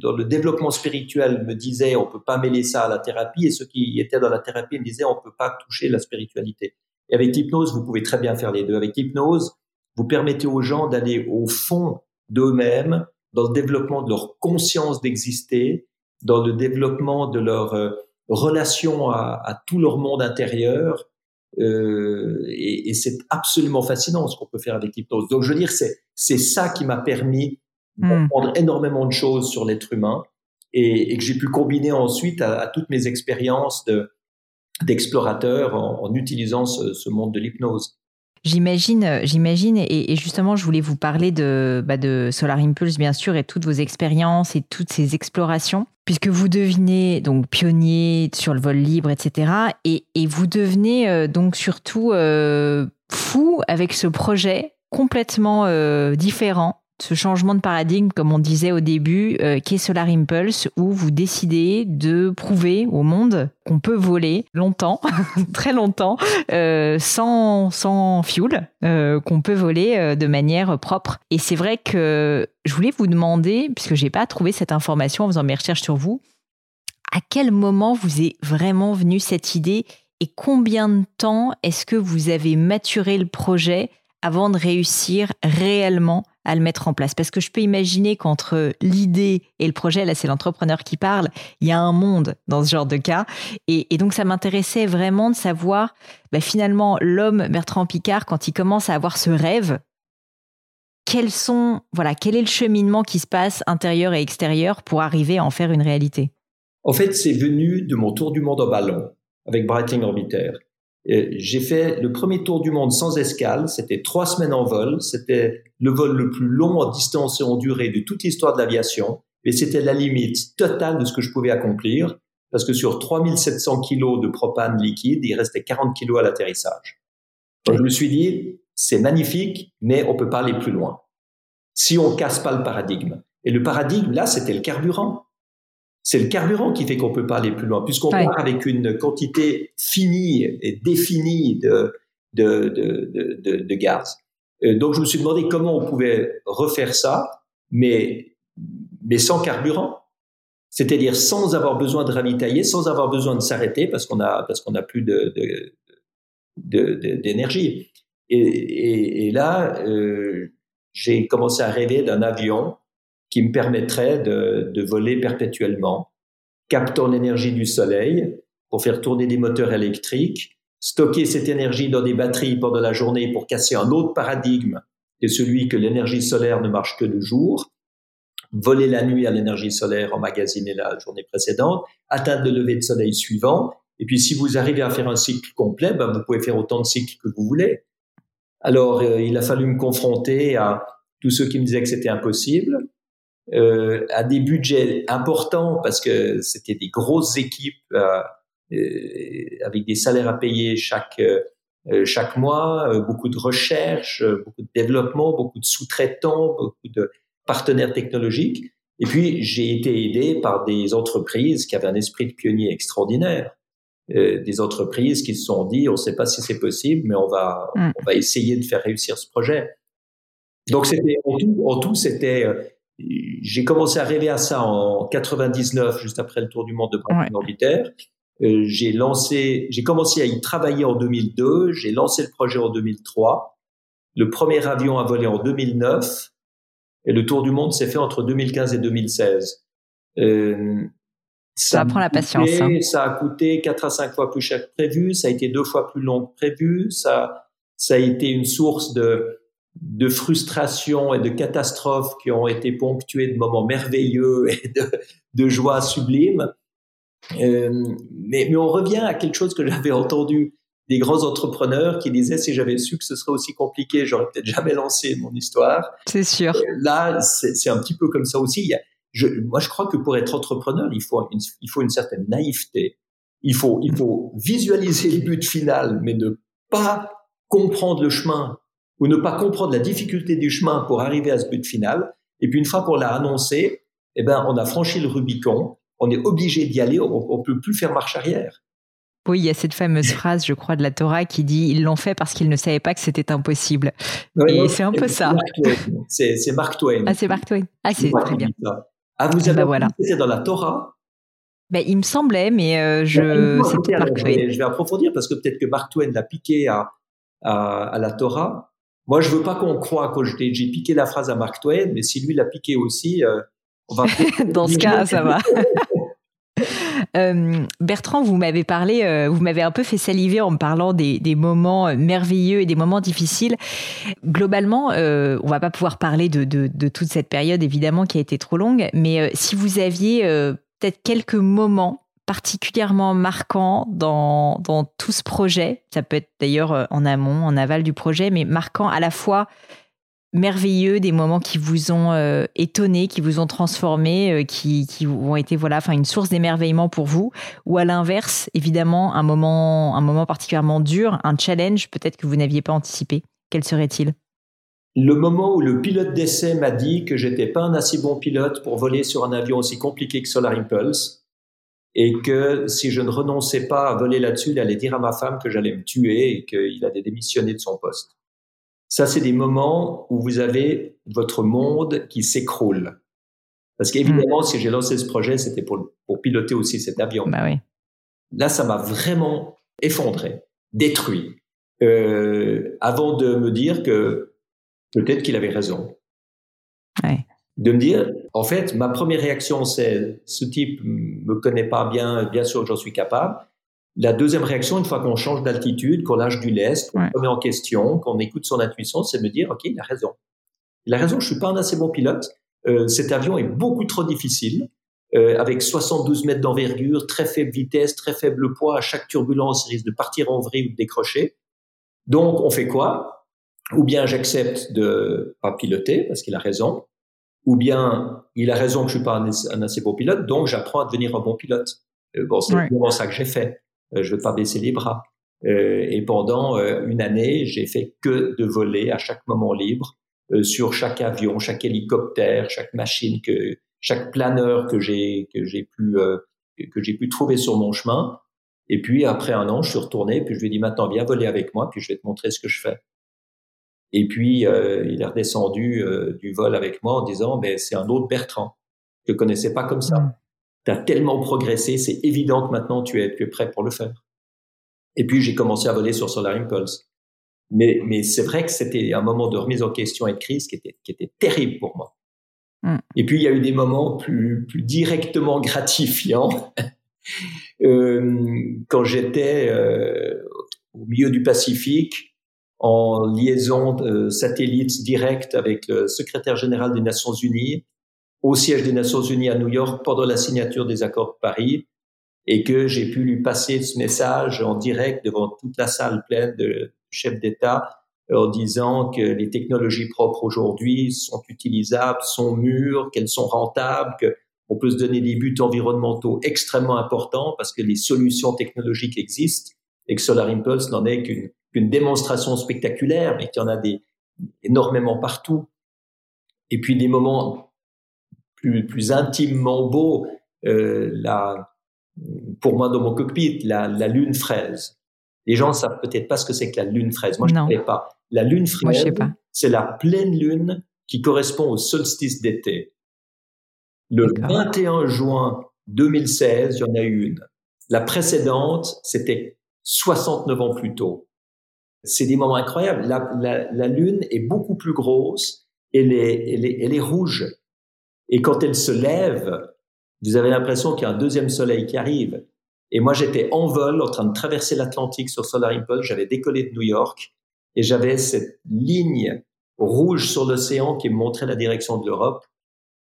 dans le développement spirituel me disaient on peut pas mêler ça à la thérapie, et ceux qui étaient dans la thérapie me disaient on peut pas toucher la spiritualité. Et avec l'hypnose, vous pouvez très bien faire les deux. Avec l'hypnose, vous permettez aux gens d'aller au fond d'eux-mêmes, dans le développement de leur conscience d'exister, dans le développement de leur euh, relation à, à, tout leur monde intérieur. Euh, et, et c'est absolument fascinant ce qu'on peut faire avec l'hypnose. Donc je veux dire, c'est c'est ça qui m'a permis hmm. d'apprendre énormément de choses sur l'être humain et, et, que j'ai pu combiner ensuite à, à toutes mes expériences de d'explorateur en, utilisant ce, monde de l'hypnose. J'imagine, euh, j'imagine, et, justement, je voulais vous parler de, bah de Solar Impulse, bien sûr, et toutes vos expériences et toutes ces explorations, puisque vous devenez donc pionnier sur le vol libre, etc. Et, vous devenez euh, donc surtout euh, fou avec ce projet complètement différent ce changement de paradigme, comme on disait au début, euh, qui est Solar Impulse, où vous décidez de prouver au monde qu'on peut voler longtemps, très longtemps, euh, sans, sans fuel, euh, qu'on peut voler euh, de manière propre. Et c'est vrai que je voulais vous demander, puisque j'ai pas trouvé cette information en faisant mes recherches sur vous, à quel moment vous est vraiment venue cette idée et combien de temps est-ce que vous avez maturé le projet avant de réussir réellement à le mettre en place Parce que je peux imaginer qu'entre l'idée et le projet, là c'est l'entrepreneur qui parle, il y a un monde dans ce genre de cas. Et, donc ça m'intéressait vraiment de savoir bah, finalement l'homme Bertrand Picard, quand il commence à avoir ce rêve, quels sont, voilà, quel est le cheminement qui se passe intérieur et extérieur pour arriver à en faire une réalité? En fait, c'est venu de mon tour du monde en ballon avec Breitling Orbiter. J'ai fait le premier tour du monde sans escale. C'était trois semaines en vol. C'était le vol le plus long en distance et en durée de toute l'histoire de l'aviation. Et c'était la limite totale de ce que je pouvais accomplir. Parce que sur 3700 kilos de propane liquide, il restait 40 kilos à l'atterrissage. Je me suis dit, c'est magnifique, mais on peut pas aller plus loin. Si on casse pas le paradigme. Et le paradigme, là, c'était le carburant. C'est le carburant qui fait qu'on peut pas aller plus loin, puisqu'on part avec une quantité finie et définie de, de, de, de, de gaz. Euh, donc je me suis demandé comment on pouvait refaire ça, mais, mais sans carburant. C'est-à-dire sans avoir besoin de ravitailler, sans avoir besoin de s'arrêter parce qu'on a parce qu'on a plus de d'énergie. Et, et, et, là, euh, j'ai commencé à rêver d'un avion qui me permettrait de, voler perpétuellement, captant l'énergie du soleil pour faire tourner des moteurs électriques, stocker cette énergie dans des batteries pendant la journée pour casser un autre paradigme que celui que l'énergie solaire ne marche que le jour, voler la nuit à l'énergie solaire emmagasinée la journée précédente, atteindre le lever de soleil suivant, et puis si vous arrivez à faire un cycle complet, ben vous pouvez faire autant de cycles que vous voulez. Alors euh, il a fallu me confronter à tous ceux qui me disaient que c'était impossible, euh, à des budgets importants parce que c'était des grosses équipes euh, euh, avec des salaires à payer chaque euh, chaque mois, beaucoup de recherche, beaucoup de développement, beaucoup de sous-traitants, beaucoup de partenaires technologiques. Et puis j'ai été aidé par des entreprises qui avaient un esprit de pionnier extraordinaire. Euh, des entreprises qui se sont dit on ne sait pas si c'est possible mais on va mm. on va essayer de faire réussir ce projet donc c'était en tout, en tout c'était j'ai commencé à rêver à ça en 99, juste après le tour du monde de Brandon Orbiter. Euh, j'ai lancé, j'ai commencé à y travailler en 2002. J'ai lancé le projet en 2003. Le premier avion a volé en 2009 et le tour du monde s'est fait entre 2015 et 2016. Euh, ça, ça prend la patience. Hein. Ça a coûté 4 à 5 fois plus cher que prévu. Ça a été deux fois plus long que prévu. Ça, ça a été une source de de frustration et de catastrophes qui ont été ponctuées de moments merveilleux et de, de joie sublime. Euh, mais, mais on revient à quelque chose que j'avais entendu des grands entrepreneurs qui disaient si j'avais su que ce serait aussi compliqué, j'aurais peut-être jamais lancé mon histoire. C'est sûr. Euh, là, c'est un petit peu comme ça aussi. Il y a, je, moi, je crois que pour être entrepreneur, il faut une, il faut une certaine naïveté. Il faut, il faut visualiser le but final, mais ne pas comprendre le chemin ou ne pas comprendre la difficulté du chemin pour arriver à ce but final. Et puis une fois qu'on l'a annoncé, eh ben on a franchi le Rubicon, on est obligé d'y aller, on, ne peut plus faire marche arrière. Oui, il y a cette fameuse phrase, je crois, de la Torah qui dit ils l'ont fait parce qu'ils ne savaient pas que c'était impossible. et c'est un peu ça. C'est Mark Twain. Ah, c'est Mark Twain. Ah, c'est très bien. Ah, vous avez bah, voilà. c'était dans la Torah? Ben, il me semblait, mais euh, je. C'était Mark Twain. Je vais approfondir parce que peut-être que Mark Twain l'a piqué à, à, à, la Torah. Moi, je veux pas qu'on croie que j'ai piqué la phrase à Mark Twain, mais si lui l'a piqué aussi, euh, on va. dans ce cas, ça va. Euh, Bertrand, vous m'avez parlé, euh, vous m'avez un peu fait saliver en me parlant des, moments merveilleux et des moments difficiles. Globalement, euh, on va pas pouvoir parler de, de, toute cette période évidemment qui a été trop longue, mais si vous aviez peut-être quelques moments particulièrement marquants dans, dans tout ce projet, ça peut être d'ailleurs en amont, en aval du projet, mais marquant à la fois merveilleux, des moments qui vous ont euh, étonné, qui vous ont transformé, euh, qui, qui ont été voilà, une source d'émerveillement pour vous, ou à l'inverse, évidemment, un moment, un moment particulièrement dur, un challenge peut-être que vous n'aviez pas anticipé. Quel serait-il? Le moment où le pilote d'essai m'a dit que j'étais pas un assez bon pilote pour voler sur un avion aussi compliqué que Solar Impulse, et que si je ne renonçais pas à voler là-dessus, il allait dire à ma femme que j'allais me tuer et qu'il allait démissionner de son poste. Ça, c'est des moments où vous avez votre monde qui s'écroule. Parce qu'évidemment, hmm. si j'ai lancé ce projet, c'était pour, pour piloter aussi cet avion. Bah oui. Là, ça m'a vraiment effondré, détruit, euh, avant de me dire que peut-être qu'il avait raison. Ouais. De me dire, en fait, ma première réaction, c'est ce type me connaît pas bien, bien sûr que j'en suis capable. La deuxième réaction, une fois qu'on change d'altitude, qu'on lâche du lest, qu'on remet en question, qu'on écoute son intuition, c'est de me dire, OK, il a raison. Il a raison, je suis pas un assez bon pilote. Euh, cet avion est beaucoup trop difficile, euh, avec 72 mètres d'envergure, très faible vitesse, très faible poids. À chaque turbulence, il risque de partir en vrille ou de décrocher. Donc, on fait quoi? Ou bien j'accepte de pas piloter parce qu'il a raison, ou bien il a raison que je suis pas un, assez bon pilote, donc j'apprends à devenir un bon pilote. Euh, bon, c'est vraiment ça que j'ai fait. Euh, je veux pas baisser les bras. Euh, et pendant une année, j'ai fait que de voler à chaque moment libre sur chaque avion, chaque hélicoptère, chaque machine que chaque planeur que j'ai que j'ai pu que j'ai pu trouver sur mon chemin. Et puis après un an, je suis retourné, puis je lui ai dit maintenant viens voler avec moi, puis je vais te montrer ce que je fais. Et puis il est redescendu du vol avec moi en disant mais c'est un autre Bertrand je connaissais pas comme ça. Mmh tu as tellement progressé, c'est évident que maintenant tu es, tu es prêt pour le faire. Et puis j'ai commencé à voler sur Solar Impulse. Mais, mais c'est vrai que c'était un moment de remise en question et de crise qui était, qui était terrible pour moi. Mm. Et puis il y a eu des moments plus, plus directement gratifiants. euh, quand j'étais euh, au milieu du Pacifique, en liaison de satellite directe avec le secrétaire général des Nations Unies, au siège des Nations Unies à New York pendant la signature des accords de Paris et que j'ai pu lui passer ce message en direct devant toute la salle pleine de chefs d'État en disant que les technologies propres aujourd'hui sont utilisables, sont mûres, qu'elles sont rentables, qu'on peut se donner des buts environnementaux extrêmement importants parce que les solutions technologiques existent et que Solar Impulse n'en est qu'une démonstration spectaculaire, mais qu'il y en a des énormément partout. Et puis des moments plus, intimement beau, euh, la, pour moi dans mon cockpit, la, la, lune fraise. Les gens savent peut-être pas ce que c'est que la lune fraise. Moi, je ne sais pas. La lune fraise, c'est la pleine lune qui correspond au solstice d'été. Le 21 juin 2016, il y en a eu une. La précédente, c'était 69 ans plus tôt. C'est des moments incroyables. La, la, la, lune est beaucoup plus grosse, elle est, elle est, elle est rouge. Et quand elle se lève, vous avez l'impression qu'il y a un deuxième soleil qui arrive. Et moi, j'étais en vol, en train de traverser l'Atlantique sur Solar Impulse. J'avais décollé de New York et j'avais cette ligne rouge sur l'océan qui me montrait la direction de l'Europe.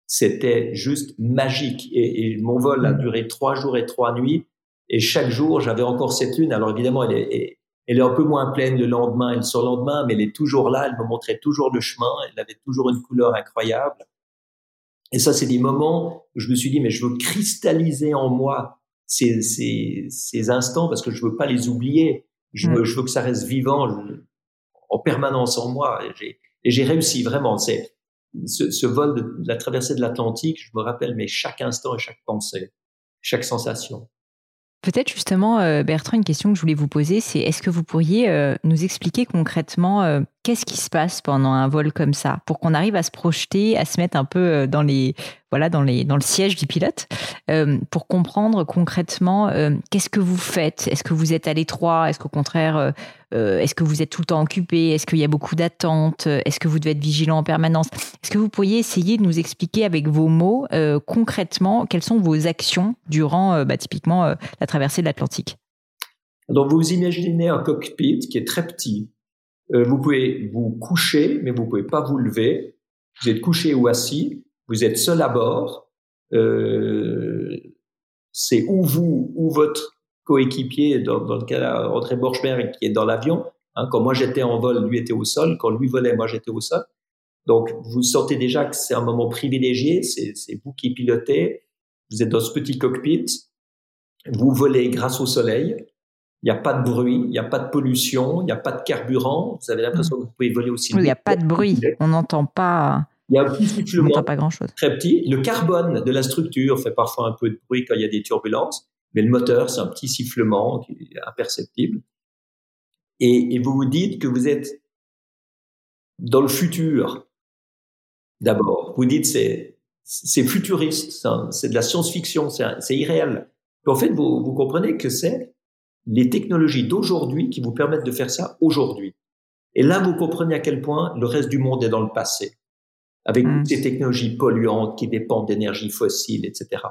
C'était juste magique. Et, mon vol a mm. duré trois jours et trois nuits. Et chaque jour, j'avais encore cette lune. Alors évidemment, elle est, elle est un peu moins pleine le lendemain et le surlendemain, mais elle est toujours là. Elle me montrait toujours le chemin. Elle avait toujours une couleur incroyable. Et ça, c'est des moments où je me suis dit, mais je veux cristalliser en moi ces, ces, ces instants parce que je veux pas les oublier. Je, veux, mm. je veux que ça reste vivant en permanence en moi. Et j'ai réussi vraiment. C'est ce, ce, vol de, la traversée de l'Atlantique. Je me rappelle, mais chaque instant et chaque pensée, chaque sensation. Peut-être justement, euh, Bertrand, une question que je voulais vous poser, c'est est-ce que vous pourriez euh, nous expliquer concrètement euh, qu'est-ce qui se passe pendant un vol comme ça, pour qu'on arrive à se projeter, à se mettre un peu dans les voilà dans le siège du pilote, pour comprendre concrètement qu'est-ce que vous faites? Est-ce que vous êtes à l'étroit? Est-ce qu'au contraire, est-ce que vous êtes tout le temps occupé? Est-ce qu'il y a beaucoup d'attentes? Est-ce que vous devez être vigilant en permanence? Est-ce que vous pourriez essayer de nous expliquer avec vos mots concrètement quelles sont vos actions durant bah, typiquement la traversée de l'Atlantique? Alors vous imaginez un cockpit qui est très petit. Euh, vous pouvez vous coucher, mais vous pouvez pas vous lever. Vous êtes couché ou assis. Vous êtes seul à bord. Euh, c'est ou vous ou votre coéquipier, dans, dans, le cas André Borchberg qui est dans l'avion. Hein, quand moi j'étais en vol, lui était au sol. Quand lui volait, moi j'étais au sol. Donc vous sentez déjà que c'est un moment privilégié. C'est vous qui pilotez. Vous êtes dans ce petit cockpit. Vous volez grâce au soleil. Il n'y a pas de bruit, il n'y a pas de pollution, il n'y a pas de carburant. Vous avez l'impression que vous pouvez voler aussi. Il n'y a pas de bruit. On n'entend pas. Il y a un petit sifflement. pas grand chose. Très petit. Le carbone de la structure fait parfois un peu de bruit quand il y a des turbulences, mais le moteur, c'est un petit sifflement qui est imperceptible. Et, et vous vous dites que vous êtes dans le futur. D'abord, vous dites c'est c'est futuriste, c'est de la science-fiction, c'est irréel. En fait, vous, vous comprenez que c'est les technologies d'aujourd'hui qui vous permettent de faire ça aujourd'hui. Et là, vous comprenez à quel point le reste du monde est dans le passé, avec mmh. ces technologies polluantes qui dépendent d'énergie fossile, etc.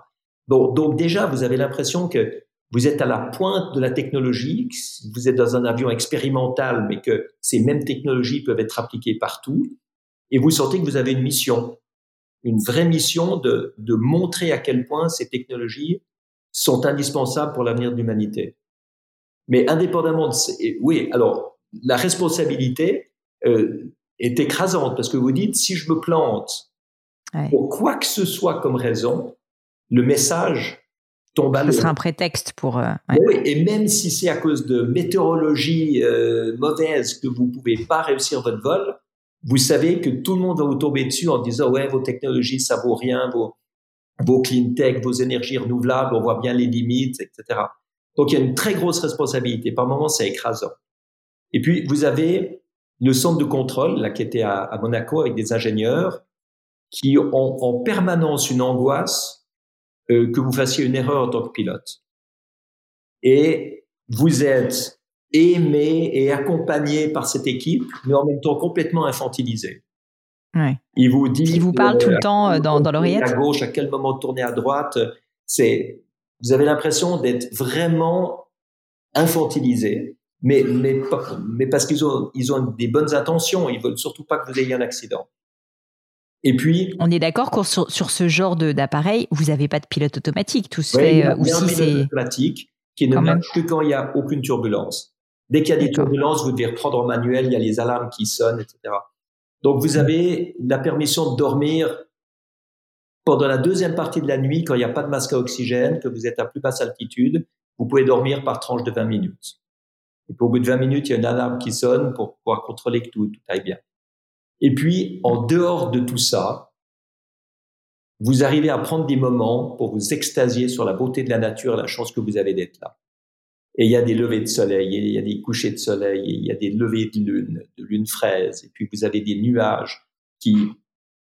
Donc, donc déjà, vous avez l'impression que vous êtes à la pointe de la technologie, vous êtes dans un avion expérimental, mais que ces mêmes technologies peuvent être appliquées partout, et vous sentez que vous avez une mission, une vraie mission de, de montrer à quel point ces technologies sont indispensables pour l'avenir de l'humanité. Mais indépendamment de oui, alors la responsabilité euh, est écrasante parce que vous dites si je me plante pour quoi que ce soit comme raison, le message tombe à l'eau. Ce sera un prétexte pour. Euh, oui, et même si c'est à cause de météorologie euh, mauvaise que vous pouvez pas réussir votre vol, vous savez que tout le monde va vous tomber dessus en disant ouais vos technologies ça vaut rien, vos vos clean tech, vos énergies renouvelables, on voit bien les limites, etc. Donc il y a une très grosse responsabilité. Par moments, c'est écrasant. Et puis vous avez le centre de contrôle, là qui était à, Monaco avec des ingénieurs qui ont en permanence une angoisse euh, que vous fassiez une erreur en tant que pilote. Et vous êtes aimé et accompagné par cette équipe, mais en même temps complètement infantilisé. Ouais. Il vous dit. Il vous parle tout le temps euh, dans, dans l'oreillette. À gauche, à quel moment tourner à droite. C'est, vous avez l'impression d'être vraiment infantilisé, mais, mais, mais parce qu'ils ont, ils ont des bonnes intentions. Ils veulent surtout pas que vous ayez un accident. Et puis. On est d'accord que sur, sur, ce genre d'appareil, vous n'avez pas de pilote automatique. Tout se fait. Euh, il y a, un pilote automatique qui ne marche que quand il n'y a aucune turbulence. Dès qu'il y a des turbulences, vous devez reprendre en manuel, il y a les alarmes qui sonnent, etc. Donc vous avez la permission de dormir pendant la deuxième partie de la nuit quand il n'y a pas de masque à oxygène, que vous êtes à plus basse altitude, vous pouvez dormir par tranche de 20 minutes. Et puis au bout de 20 minutes, il y a une alarme qui sonne pour pouvoir contrôler que tout, tout aille bien. Et puis, en dehors de tout ça, vous arrivez à prendre des moments pour vous extasier sur la beauté de la nature et la chance que vous avez d'être là. Et il y a des levées de soleil, il y a des couchers de soleil, il y a des levées de lune, de lune fraise, et puis vous avez des nuages qui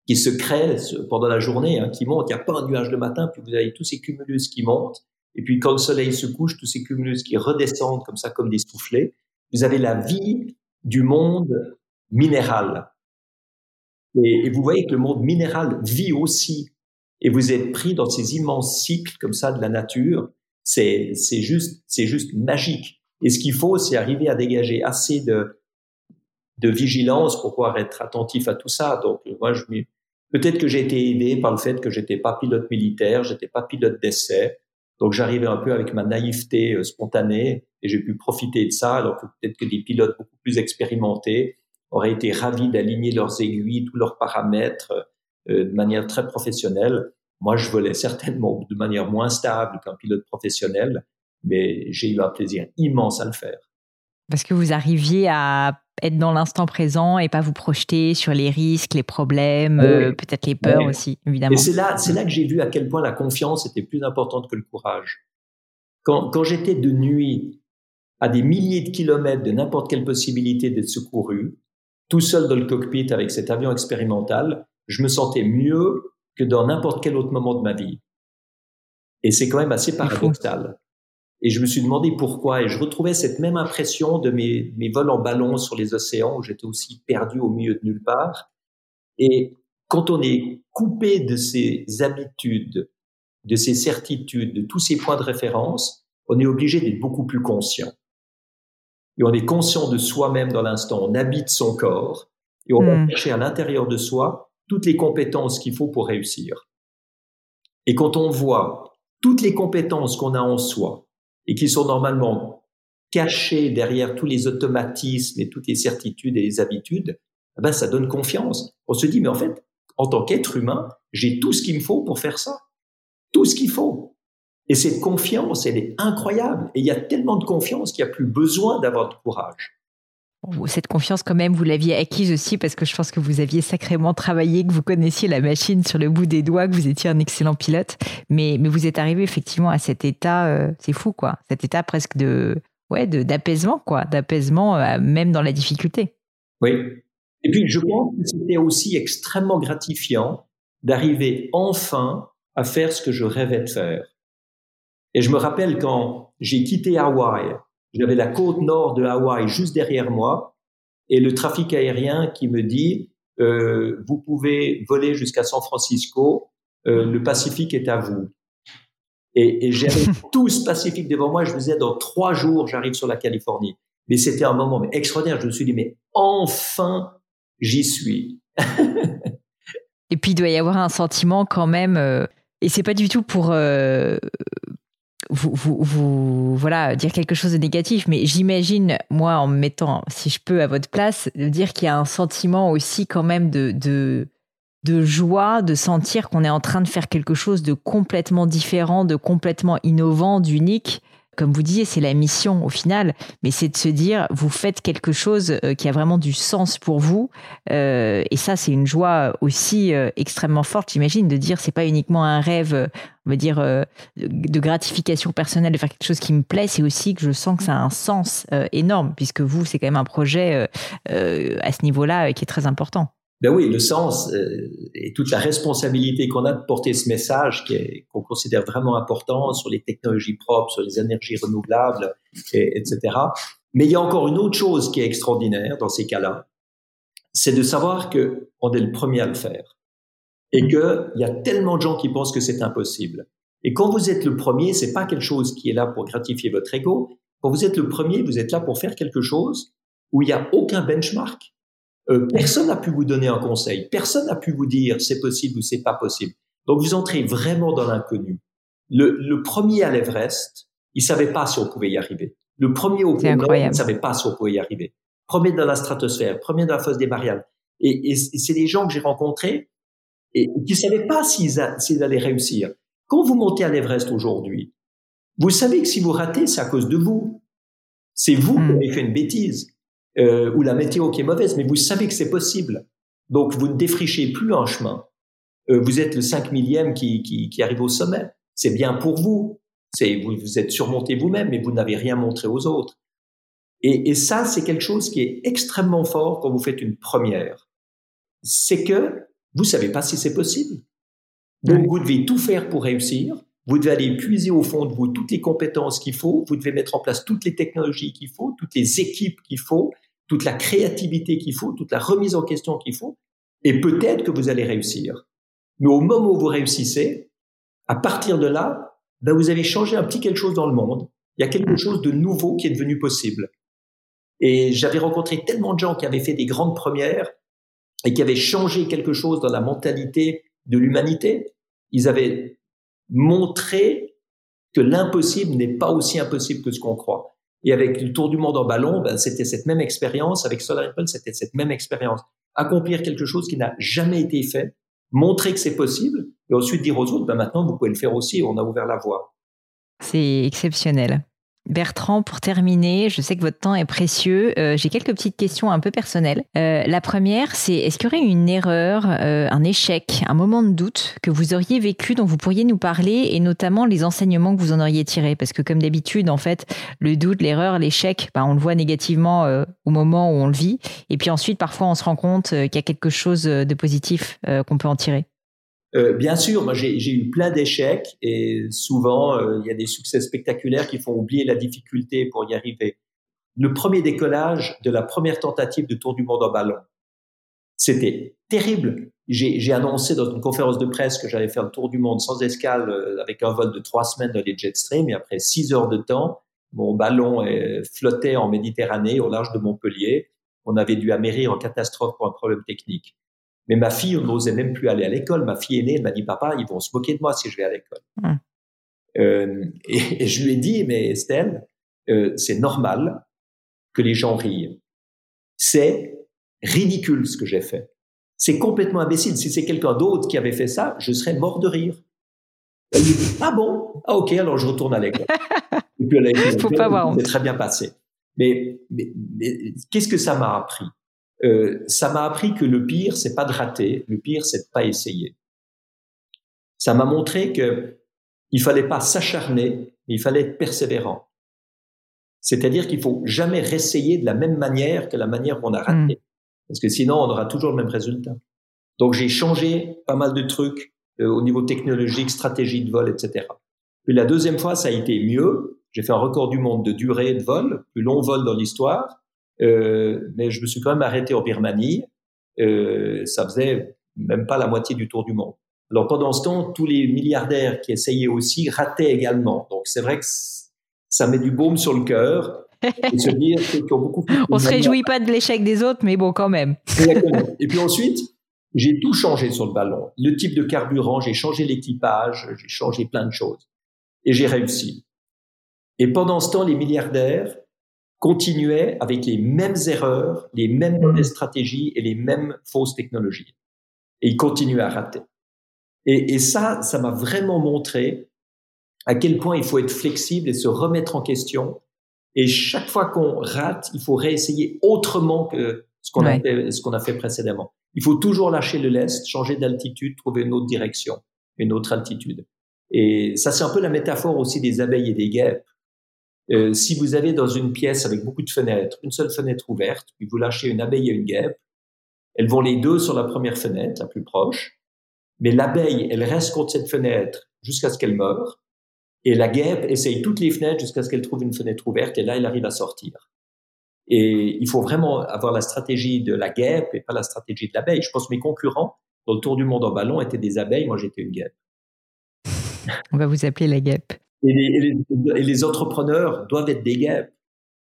qui se créent pendant la journée, hein, qui montent. Il n'y a pas un nuage le matin, puis vous avez tous ces cumulus qui montent, et puis quand le soleil se couche, tous ces cumulus qui redescendent comme ça, comme des soufflets. Vous avez la vie du monde minéral. Et, vous voyez que le monde minéral vit aussi. Et vous êtes pris dans ces immenses cycles comme ça de la nature c'est juste c'est juste magique. Et ce qu'il faut, c'est arriver à dégager assez de vigilance pour pouvoir être attentif à tout ça. Donc moi, peut-être que j'ai été aidé par le fait que j'étais pas pilote militaire, j'étais pas pilote d'essai, donc j'arrivais un peu avec ma naïveté euh, spontanée et j'ai pu profiter de ça. Alors que peut-être que des pilotes beaucoup plus expérimentés auraient été ravis d'aligner leurs aiguilles, tous leurs paramètres euh, de manière très professionnelle. Moi, je volais certainement de manière moins stable qu'un pilote professionnel, mais j'ai eu un plaisir immense à le faire. Parce que vous arriviez à être dans l'instant présent et pas vous projeter sur les risques, les problèmes, euh, peut-être les peurs aussi, évidemment. Et c'est là, c'est là que j'ai vu à quel point la confiance était plus importante que le courage. Quand, quand j'étais de nuit à des milliers de kilomètres de n'importe quelle possibilité d'être secouru, tout seul dans le cockpit avec cet avion expérimental, je me sentais mieux que dans n'importe quel autre moment de ma vie. Et c'est quand même assez paradoxal. Et je me suis demandé pourquoi. Et je retrouvais cette même impression de mes, mes vols en ballon sur les océans où j'étais aussi perdu au milieu de nulle part. Et quand on est coupé de ses habitudes, de ses certitudes, de tous ces points de référence, on est obligé d'être beaucoup plus conscient. Et on est conscient de soi-même dans l'instant. On habite son corps et on va hmm. chercher à l'intérieur de soi toutes les compétences qu'il faut pour réussir. Et quand on voit toutes les compétences qu'on a en soi et qui sont normalement cachées derrière tous les automatismes et toutes les certitudes et les habitudes, eh ben ça donne confiance. On se dit, mais en fait, en tant qu'être humain, j'ai tout ce qu'il me faut pour faire ça. Tout ce qu'il faut. Et cette confiance, elle est incroyable. Et il y a tellement de confiance qu'il n'y a plus besoin d'avoir de courage. Cette confiance, quand même, vous l'aviez acquise aussi parce que je pense que vous aviez sacrément travaillé, que vous connaissiez la machine sur le bout des doigts, que vous étiez un excellent pilote. Mais, vous êtes arrivé effectivement à cet état, euh, c'est fou, quoi. Cet état presque de, ouais, d'apaisement, quoi. D'apaisement, euh, même dans la difficulté. Oui. Et puis, je pense que c'était aussi extrêmement gratifiant d'arriver enfin à faire ce que je rêvais de faire. Et je me rappelle quand j'ai quitté Hawaï, j'avais la côte nord de Hawaï juste derrière moi et le trafic aérien qui me dit euh, vous pouvez voler jusqu'à San Francisco, euh, le Pacifique est à vous. Et, et j'avais tout ce Pacifique devant moi. Je me disais dans trois jours j'arrive sur la Californie. Mais c'était un moment extraordinaire. Je me suis dit mais enfin j'y suis. et puis il doit y avoir un sentiment quand même. Euh, et c'est pas du tout pour euh, vous, vous, vous, voilà, dire quelque chose de négatif, mais j'imagine, moi, en me mettant, si je peux, à votre place, de dire qu'il y a un sentiment aussi quand même de, de, de joie, de sentir qu'on est en train de faire quelque chose de complètement différent, de complètement innovant, d'unique comme vous disiez, c'est la mission au final, mais c'est de se dire, vous faites quelque chose euh, qui a vraiment du sens pour vous. Euh, et ça, c'est une joie aussi euh, extrêmement forte, j'imagine, de dire, c'est pas uniquement un rêve, on va dire, de gratification personnelle, de faire quelque chose qui me plaît, c'est aussi que je sens que ça a un sens énorme, puisque vous, c'est quand même un projet à ce niveau-là qui est très important. Ben oui, le sens euh, et toute la responsabilité qu'on a de porter ce message qu'on considère vraiment important sur les technologies propres, sur les énergies renouvelables, et, etc. Mais il y a encore une autre chose qui est extraordinaire dans ces cas-là, c'est de savoir que on est le premier à le faire et que il y a tellement de gens qui pensent que c'est impossible. Et quand vous êtes le premier, c'est pas quelque chose qui est là pour gratifier votre ego. Quand vous êtes le premier, vous êtes là pour faire quelque chose où il n'y a aucun benchmark euh, personne n'a pu vous donner un conseil. Personne n'a pu vous dire c'est possible ou c'est pas possible. Donc vous entrez vraiment dans l'inconnu. Le, le, premier à l'Everest, il savait pas si on pouvait y arriver. Le premier au pôle Nord, il savait pas si on pouvait y arriver. Premier dans la stratosphère, premier dans la fosse des Mariannes. Et, et c'est des gens que j'ai rencontrés et qui savaient pas s'ils, allaient réussir. Quand vous montez à l'Everest aujourd'hui, vous savez que si vous ratez, c'est à cause de vous. C'est vous qui hmm. avez fait une bêtise euh, ou la météo qui est mauvaise, mais vous savez que c'est possible. Donc vous ne défrichez plus un chemin. Euh, vous êtes le 5 millième qui, qui, qui arrive au sommet. C'est bien pour vous. C'est vous, vous êtes surmonté vous-même, mais vous n'avez rien montré aux autres. Et, et ça, c'est quelque chose qui est extrêmement fort quand vous faites une première. C'est que vous savez pas si c'est possible. Donc vous devez tout faire pour réussir. Vous devez aller puiser au fond de vous toutes les compétences qu'il faut. Vous devez mettre en place toutes les technologies qu'il faut, toutes les équipes qu'il faut, toute la créativité qu'il faut, toute la remise en question qu'il faut. Et peut-être que vous allez réussir. Mais au moment où vous réussissez, à partir de là, ben vous avez changé un petit quelque chose dans le monde. Il y a quelque chose de nouveau qui est devenu possible. Et j'avais rencontré tellement de gens qui avaient fait des grandes premières et qui avaient changé quelque chose dans la mentalité de l'humanité. Ils avaient montré que l'impossible n'est pas aussi impossible que ce qu'on croit. Et avec le tour du monde en ballon, ben, c'était cette même expérience. Avec Solar Impulse, c'était cette même expérience. Accomplir quelque chose qui n'a jamais été fait, montrer que c'est possible, et ensuite dire aux autres, ben, maintenant, vous pouvez le faire aussi. On a ouvert la voie. C'est exceptionnel. Bertrand, pour terminer, je sais que votre temps est précieux. Euh, j'ai quelques petites questions un peu personnelles. Euh, la première, c'est est-ce qu'il y aurait une erreur, un échec, un moment de doute que vous auriez vécu dont vous pourriez nous parler et notamment les enseignements que vous en auriez tirés? Parce que comme d'habitude, en fait, le doute, l'erreur, l'échec, bah, on le voit négativement au moment où on le vit. Et puis ensuite, parfois, on se rend compte qu'il y a quelque chose de positif qu'on peut en tirer. Euh, bien sûr, moi j'ai eu plein d'échecs et souvent euh, il y a des succès spectaculaires qui font oublier la difficulté pour y arriver. Le premier décollage de la première tentative de tour du monde en ballon, c'était terrible. J'ai annoncé dans une conférence de presse que j'allais faire le tour du monde sans escale euh, avec un vol de trois semaines dans les Jetstream et après six heures de temps, mon ballon flottait en Méditerranée au large de Montpellier. On avait dû amérir en catastrophe pour un problème technique. Mais ma fille n'osait même plus aller à l'école. Ma fille aînée, elle m'a dit, papa, ils vont se moquer de moi si je vais à l'école. Euh, et, je lui ai dit, mais Estelle, euh, c'est normal que les gens rient. C'est ridicule ce que j'ai fait. C'est complètement imbécile. Si c'est quelqu'un d'autre qui avait fait ça, je serais mort de rire. Elle dit, ah bon? Ah ok, alors je retourne à l'école. Et puis elle a Faut pas C'est très bien passé. mais, mais qu'est-ce que ça m'a appris? Euh, ça m'a appris que le pire, c'est pas de rater, le pire, c'est de pas essayer. Ça m'a montré que il fallait pas s'acharner, mais il fallait être persévérant. C'est-à-dire qu'il faut jamais réessayer de la même manière que la manière qu'on a raté. Hmm. Parce que sinon, on aura toujours le même résultat. Donc, j'ai changé pas mal de trucs euh, au niveau technologique, stratégie de vol, etc. Puis la deuxième fois, ça a été mieux. J'ai fait un record du monde de durée de vol, plus long vol dans l'histoire. Euh, mais je me suis quand même arrêté en Birmanie. Euh, ça faisait même pas la moitié du tour du monde. Alors pendant ce temps, tous les milliardaires qui essayaient aussi rataient également. Donc c'est vrai que ça met du baume sur le cœur. Et se dire qu'ils ont beaucoup On se réjouit pas de l'échec des autres, mais bon, quand même. Et puis ensuite, j'ai tout changé sur le ballon. Le type de carburant, j'ai changé l'équipage, j'ai changé plein de choses. Et j'ai réussi. Et pendant ce temps, les milliardaires, continuait avec les mêmes erreurs, les mêmes mm. mauvaises stratégies et les mêmes fausses technologies. Et il continuait à rater. Et, et ça, ça m'a vraiment montré à quel point il faut être flexible et se remettre en question. Et chaque fois qu'on rate, il faut réessayer autrement que ce qu'on a, fait, ce qu'on a fait précédemment. Il faut toujours lâcher le lest, changer d'altitude, trouver une autre direction, une autre altitude. Et ça, c'est un peu la métaphore aussi des abeilles et des guêpes. Euh, si vous avez dans une pièce avec beaucoup de fenêtres, une seule fenêtre ouverte, puis vous lâchez une abeille et une guêpe, elles vont les deux sur la première fenêtre, la plus proche, mais l'abeille, elle reste contre cette fenêtre jusqu'à ce qu'elle meure, et la guêpe essaye toutes les fenêtres jusqu'à ce qu'elle trouve une fenêtre ouverte, et là, elle arrive à sortir. Et il faut vraiment avoir la stratégie de la guêpe et pas la stratégie de l'abeille. Je pense que mes concurrents dans le tour du monde en ballon étaient des abeilles, moi j'étais une guêpe. On va vous appeler la guêpe. Et les, et les, entrepreneurs doivent être des guêpes.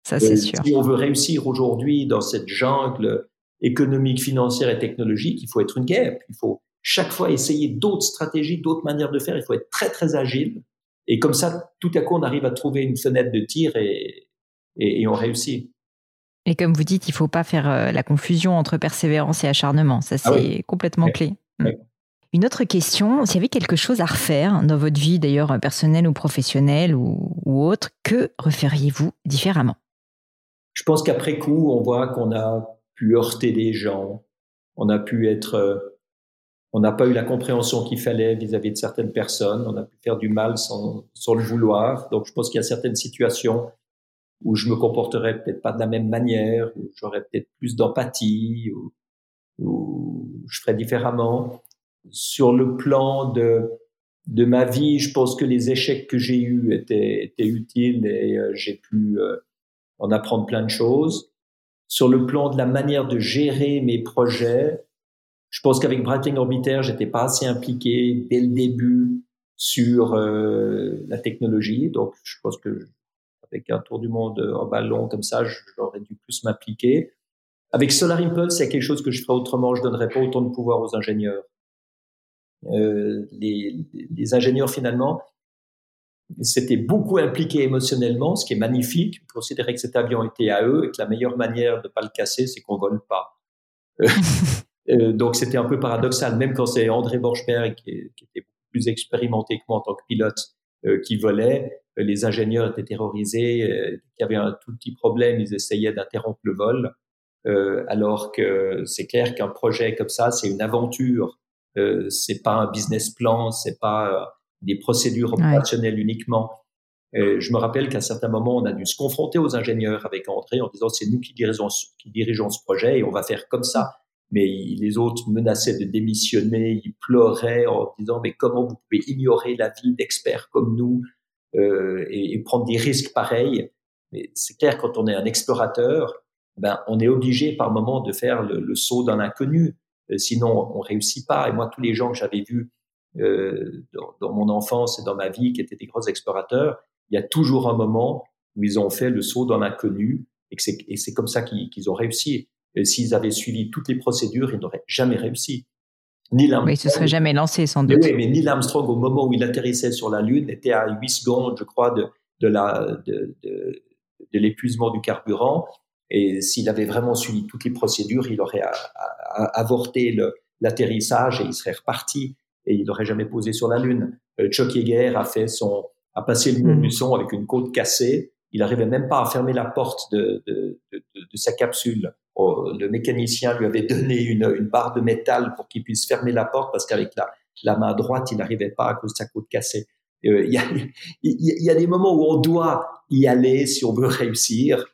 Ça, c'est euh, sûr. Si on veut réussir aujourd'hui dans cette jungle économique, financière et technologique, il faut être une guêpe. Il faut chaque fois essayer d'autres stratégies, d'autres manières de faire. Il faut être très, très agile. Et comme ça, tout à coup, on arrive à trouver une fenêtre de tir et, et, on réussit. Et comme vous dites, il ne faut pas faire euh, la confusion entre persévérance et acharnement. Ça, ah c'est complètement clé. Mm. Une autre question, s'il y avait quelque chose à refaire dans votre vie, d'ailleurs personnelle ou professionnelle ou, autre, que referiez-vous différemment? Je pense qu'après coup, on voit qu'on a pu heurter des gens, on a pu être, euh, on n'a pas eu la compréhension qu'il fallait vis-à-vis de certaines personnes, on a pu faire du mal sans, sans le vouloir. Donc je pense qu'il y a certaines situations où je me comporterais peut-être pas de la même manière, où j'aurais peut-être plus d'empathie, ou, ou je ferais différemment sur le plan de, de ma vie, je pense que les échecs que j'ai eus étaient, étaient utiles et euh, j'ai pu euh, en apprendre plein de choses. Sur le plan de la manière de gérer mes projets, je pense qu'avec Breitling Orbiter, j'étais pas assez impliqué dès le début sur euh, la technologie. Donc, je pense que avec un tour du monde en ballon comme ça, j'aurais dû plus m'impliquer. Avec Solar Impulse, c'est quelque chose que je ferais autrement. Je donnerais pas autant de pouvoir aux ingénieurs. Euh, les, les, ingénieurs finalement s'étaient beaucoup impliqués émotionnellement, ce qui est magnifique. Ils considéraient que cet avion était à eux et que la meilleure manière de pas le casser, c'est qu'on vole pas. Euh, euh, donc c'était un peu paradoxal, même quand c'est André Borchberg qui, qui, était plus expérimenté que moi en tant que pilote qui volait. les ingénieurs étaient terrorisés, qu'il y avait un tout petit problème, ils essayaient d'interrompre le vol. alors que c'est clair qu'un projet comme ça, c'est une aventure. Euh, c'est pas un business plan, c'est pas des procédures opérationnelles uniquement. je me rappelle qu'à un certain moment, on a dû se confronter aux ingénieurs avec André en disant c'est nous qui dirigeons, qui dirigeons ce projet et on va faire comme ça. Mais les autres menaçaient de démissionner, ils pleuraient en disant mais comment vous pouvez ignorer l'avis d'experts comme nous euh, et, et, prendre des risques pareils? Mais c'est clair quand on est un explorateur, ben on est obligé par moment de faire le, le saut dans l'inconnu. Euh, sinon, on réussit pas. Et moi, tous les gens que j'avais vus euh, dans, dans, mon enfance et dans ma vie, qui étaient des grands explorateurs, il y a toujours un moment où ils ont fait le saut dans l'inconnu et c'est comme ça qu'ils ont réussi. S'ils avaient suivi toutes les procédures, ils n'auraient jamais réussi. Neil Armstrong, oui, se serait jamais lancé sans doute. Mais, oui, mais Neil Armstrong, au moment où il atterrissait sur la Lune, était à 8 secondes, je crois, de, de la de, de, de l'épuisement du carburant. Et s'il avait vraiment suivi toutes les procédures, il aurait avorté l'atterrissage et il serait reparti et il n'aurait jamais posé sur la Lune. Euh, Chuck Yeager a fait son, a passé le mur du son avec une côte cassée. Il n'arrivait même pas à fermer la porte de, de, de, de sa capsule. Oh, le mécanicien lui avait donné une, une barre de métal pour qu'il puisse fermer la porte parce qu'avec la, la main droite, il n'arrivait pas à cause de sa côte cassée. Euh, il y, a, y, a, des moments où on doit y aller si on veut réussir.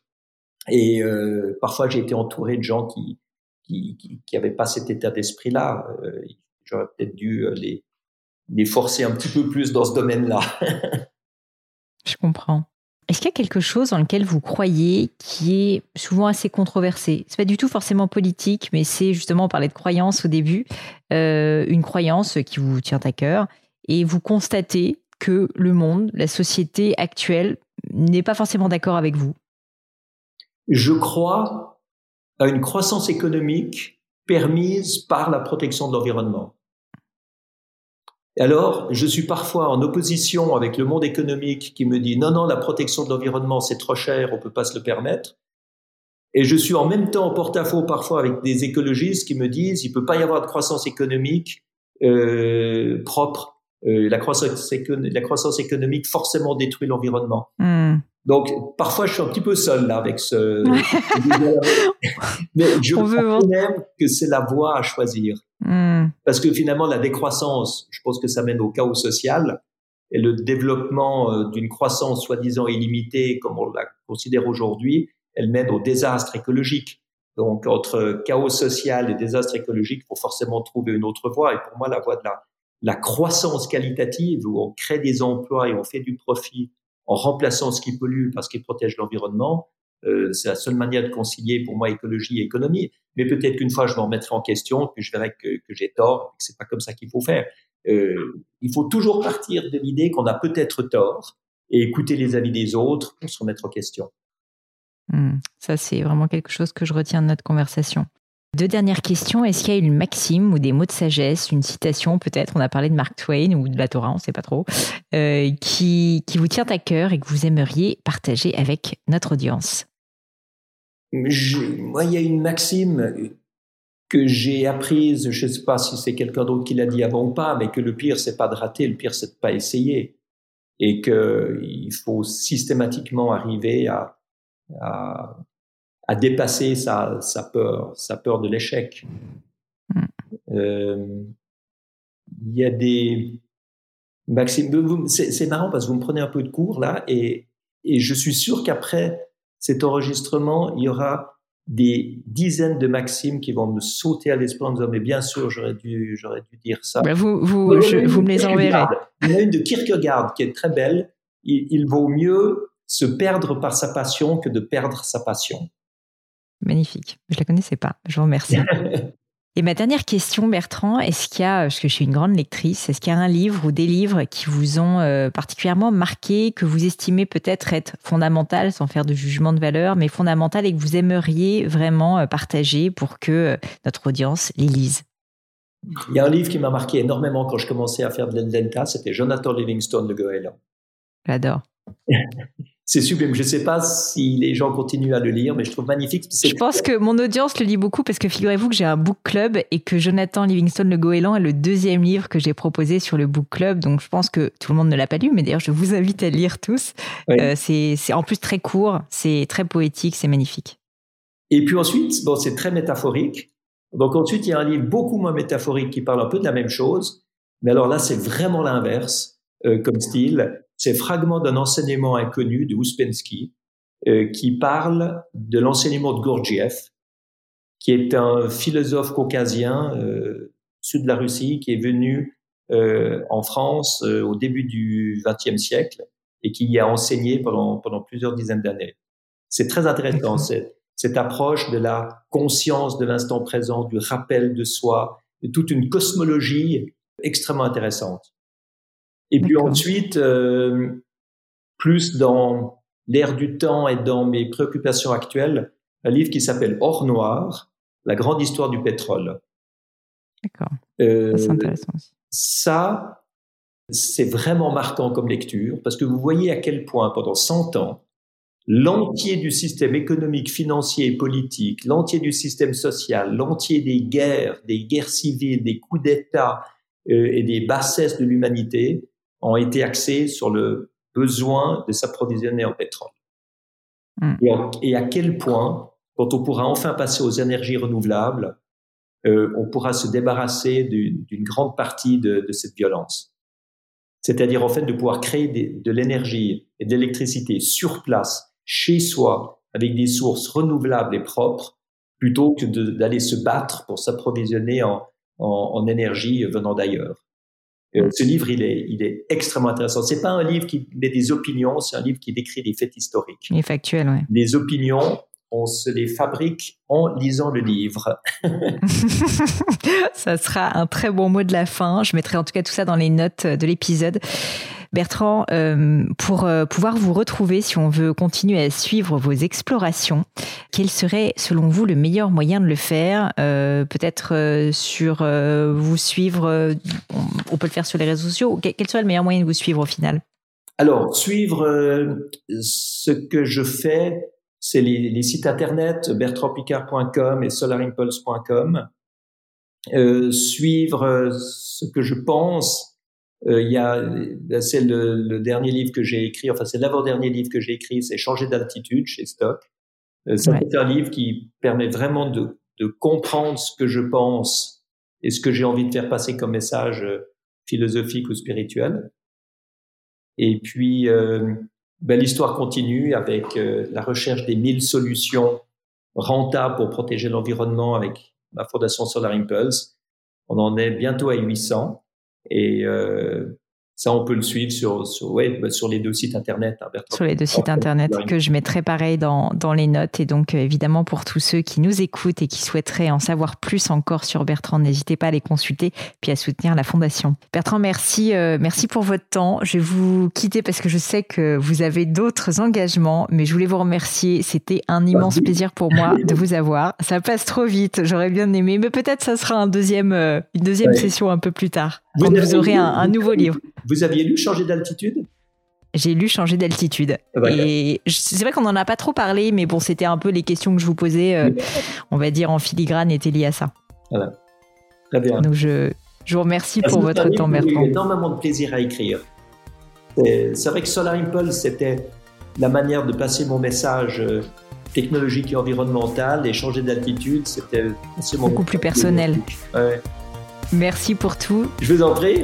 Et euh, parfois, j'ai été entouré de gens qui qui, qui, qui avaient pas cet état d'esprit-là. Euh, J'aurais peut-être dû euh, les, forcer un petit peu plus dans ce domaine-là. Je comprends. Est-ce qu'il y a quelque chose dans lequel vous croyez qui est souvent assez controversé? C'est pas du tout forcément politique, mais c'est justement, on parlait de croyance au début, une croyance qui vous tient à cœur, et vous constatez que le monde, la société actuelle, n'est pas forcément d'accord avec vous. Je crois à une croissance économique permise par la protection de l'environnement. Alors, je suis parfois en opposition avec le monde économique qui me dit non, non, la protection de l'environnement, c'est trop cher, on peut pas se le permettre. Et je suis en même temps en porte-à-faux parfois avec des écologistes qui me disent il peut pas y avoir de croissance économique euh, propre. Euh, la, croissance la croissance économique forcément détruit l'environnement. Hmm. Donc parfois je suis un petit peu seul là avec ce. Mais je crois même que c'est la voie à choisir. Hmm. Parce que finalement, la décroissance, je pense que ça mène au chaos social et le développement euh, d'une croissance soi-disant illimitée, comme on la considère aujourd'hui, elle mène au désastre écologique. Donc, entre chaos social et désastre écologique, il faut forcément trouver une autre voie. Et pour moi, la voie de la, la croissance qualitative, où on crée des emplois et on fait du profit en remplaçant ce qui pollue parce qu'il protège l'environnement, euh, c'est la seule manière de concilier pour moi écologie et économie. Mais peut-être qu'une fois je me remettrai en question, que je verrai que, que j'ai tort, que c'est pas comme ça qu'il faut faire. Euh, il faut toujours partir de l'idée qu'on a peut-être tort et écouter les avis des autres pour se remettre en question. Hmm. ça, c'est vraiment quelque chose que je retiens de notre conversation. Deux dernières questions. Est-ce qu'il y a une maxime ou des mots de sagesse, une citation peut-être, on a parlé de Mark Twain ou de la Torah, on ne sait pas trop, euh, qui, qui vous tient à cœur et que vous aimeriez partager avec notre audience? Moi, il y a une maxime que j'ai apprise, je ne sais pas si c'est quelqu'un d'autre qui l'a dit avant ou pas, mais que le pire, c'est pas de rater, le pire, c'est de pas essayer. Et qu'il faut systématiquement arriver à, à à dépasser sa, sa peur, sa peur de l'échec. Mm. Euh, il y a des maximes. C'est marrant parce que vous me prenez un peu de cours là et, et je suis sûr qu'après cet enregistrement, il y aura des dizaines de maximes qui vont me sauter à l'esprit en disant mais bien sûr j'aurais dû j'aurais dû dire ça. Ben vous vous, je, vous me les enverrez. Il y en a une de Kierkegaard qui est très belle. Il, il vaut mieux se perdre par sa passion que de perdre sa passion. Magnifique. Je ne la connaissais pas. Je vous remercie. Et ma dernière question, Bertrand, est-ce qu'il y a, parce que je suis une grande lectrice, est-ce qu'il y a un livre ou des livres qui vous ont euh, particulièrement marqué, que vous estimez peut-être être fondamental, sans faire de jugement de valeur, mais fondamental et que vous aimeriez vraiment euh, partager pour que euh, notre audience les lise? Il y a un livre qui m'a marqué énormément quand je commençais à faire de l'Endelta, c'était Jonathan Livingstone, de Goéland. J'adore. c'est sublime. Je ne sais pas si les gens continuent à le lire, mais je trouve magnifique. Je pense que mon audience le lit beaucoup parce que figurez-vous que j'ai un book club et que Jonathan Livingstone Le Goéland est le deuxième livre que j'ai proposé sur le book club. Donc je pense que tout le monde ne l'a pas lu, mais d'ailleurs je vous invite à le lire tous. Euh, c'est en plus très court, c'est très poétique, c'est magnifique. Et puis ensuite, bon, c'est très métaphorique. Donc ensuite, il y a un livre beaucoup moins métaphorique qui parle un peu de la même chose, mais alors là, c'est vraiment l'inverse euh, comme style c'est fragment d'un enseignement inconnu de Ouspensky euh, qui parle de l'enseignement de Gurdjieff, qui est un philosophe caucasien euh, sud de la Russie qui est venu euh, en France euh, au début du XXe siècle et qui y a enseigné pendant, pendant plusieurs dizaines d'années. C'est très intéressant, cette, cette approche de la conscience de l'instant présent, du rappel de soi, de toute une cosmologie extrêmement intéressante. Et puis ensuite, euh, plus dans l'air du temps et dans mes préoccupations actuelles, un livre qui s'appelle Or Noir, la grande histoire du pétrole. D'accord. Euh, c'est intéressant aussi. Ça, c'est vraiment marquant comme lecture parce que vous voyez à quel point pendant 100 ans, l'entier du système économique, financier et politique, l'entier du système social, l'entier des guerres, des guerres civiles, des coups d'État euh, et des bassesses de l'humanité ont été axés sur le besoin de s'approvisionner en pétrole. Hmm. Et, à quel point, quand on pourra enfin passer aux énergies renouvelables, euh, on pourra se débarrasser d'une grande partie de, de cette violence. C'est-à-dire en fait de pouvoir créer des, de l'énergie et de l'électricité sur place, chez soi, avec des sources renouvelables et propres, plutôt que d'aller se battre pour s'approvisionner en, en, en énergie venant d'ailleurs. Euh, ce livre, il est, il est extrêmement intéressant. C'est pas un livre qui met des opinions, c'est un livre qui décrit des faits historiques. Est factuel, oui. Les opinions, on se les fabrique en lisant le livre. ça sera un très bon mot de la fin. Je mettrai en tout cas tout ça dans les notes de l'épisode. Bertrand, euh, pour euh, pouvoir vous retrouver, si on veut continuer à suivre vos explorations, quel serait selon vous le meilleur moyen de le faire euh, Peut-être sur vous suivre, on peut le faire sur les réseaux sociaux. Quel serait le meilleur moyen de vous suivre au final? Alors, suivre ce que je fais, c'est les, sites internet bertrandpicard.com et solarimpulse.com. suivre ce que je pense, euh, il y a, c'est le, le, dernier livre que j'ai écrit, enfin c'est l'avant-dernier livre que j'ai écrit, c'est Changer d'altitude chez Stock. Euh, c'est un livre qui permet vraiment de, de, comprendre ce que je pense et ce que j'ai envie de faire passer comme message euh, philosophique ou spirituel. Et puis, euh, ben, l'histoire continue avec la recherche des mille solutions rentables pour protéger l'environnement avec la Fondation Solar Impulse. On en est bientôt à 800. Et euh, ça, on peut le suivre sur, sur, ouais, bah, sur les deux sites internet. Hein, sur les deux sites internet que je mettrai pareil dans, dans les notes. Et donc, euh, évidemment, pour tous ceux qui nous écoutent et qui souhaiteraient en savoir plus encore sur Bertrand, n'hésitez pas à les consulter puis à soutenir la fondation. Bertrand, merci, euh, merci pour votre temps. Je vais vous quitter parce que je sais que vous avez d'autres engagements, mais je voulais vous remercier. C'était un immense plaisir pour moi de vous avoir. Ça passe trop vite. J'aurais bien aimé, mais peut-être ça sera un deuxième, une deuxième session un peu plus tard. Quand vous, aurez un, un nouveau livre. Vous aviez lu Changer d'altitude? J'ai lu changer d'altitude. Et c'est vrai qu'on n'en a pas trop parlé, mais bon, c'était un peu les questions que je vous posais, euh, on va dire en filigrane, étaient liées à ça. Voilà. Très bien. Donc je, je vous remercie pour votre temps, Bertrand. J'ai énormément de plaisir à écrire. C'est vrai que Solar Impulse, c'était la manière de passer mon message euh, technologique et environnemental, et changer d'altitude, c'était beaucoup plus personnel. Merci pour tout. Je vous en prie.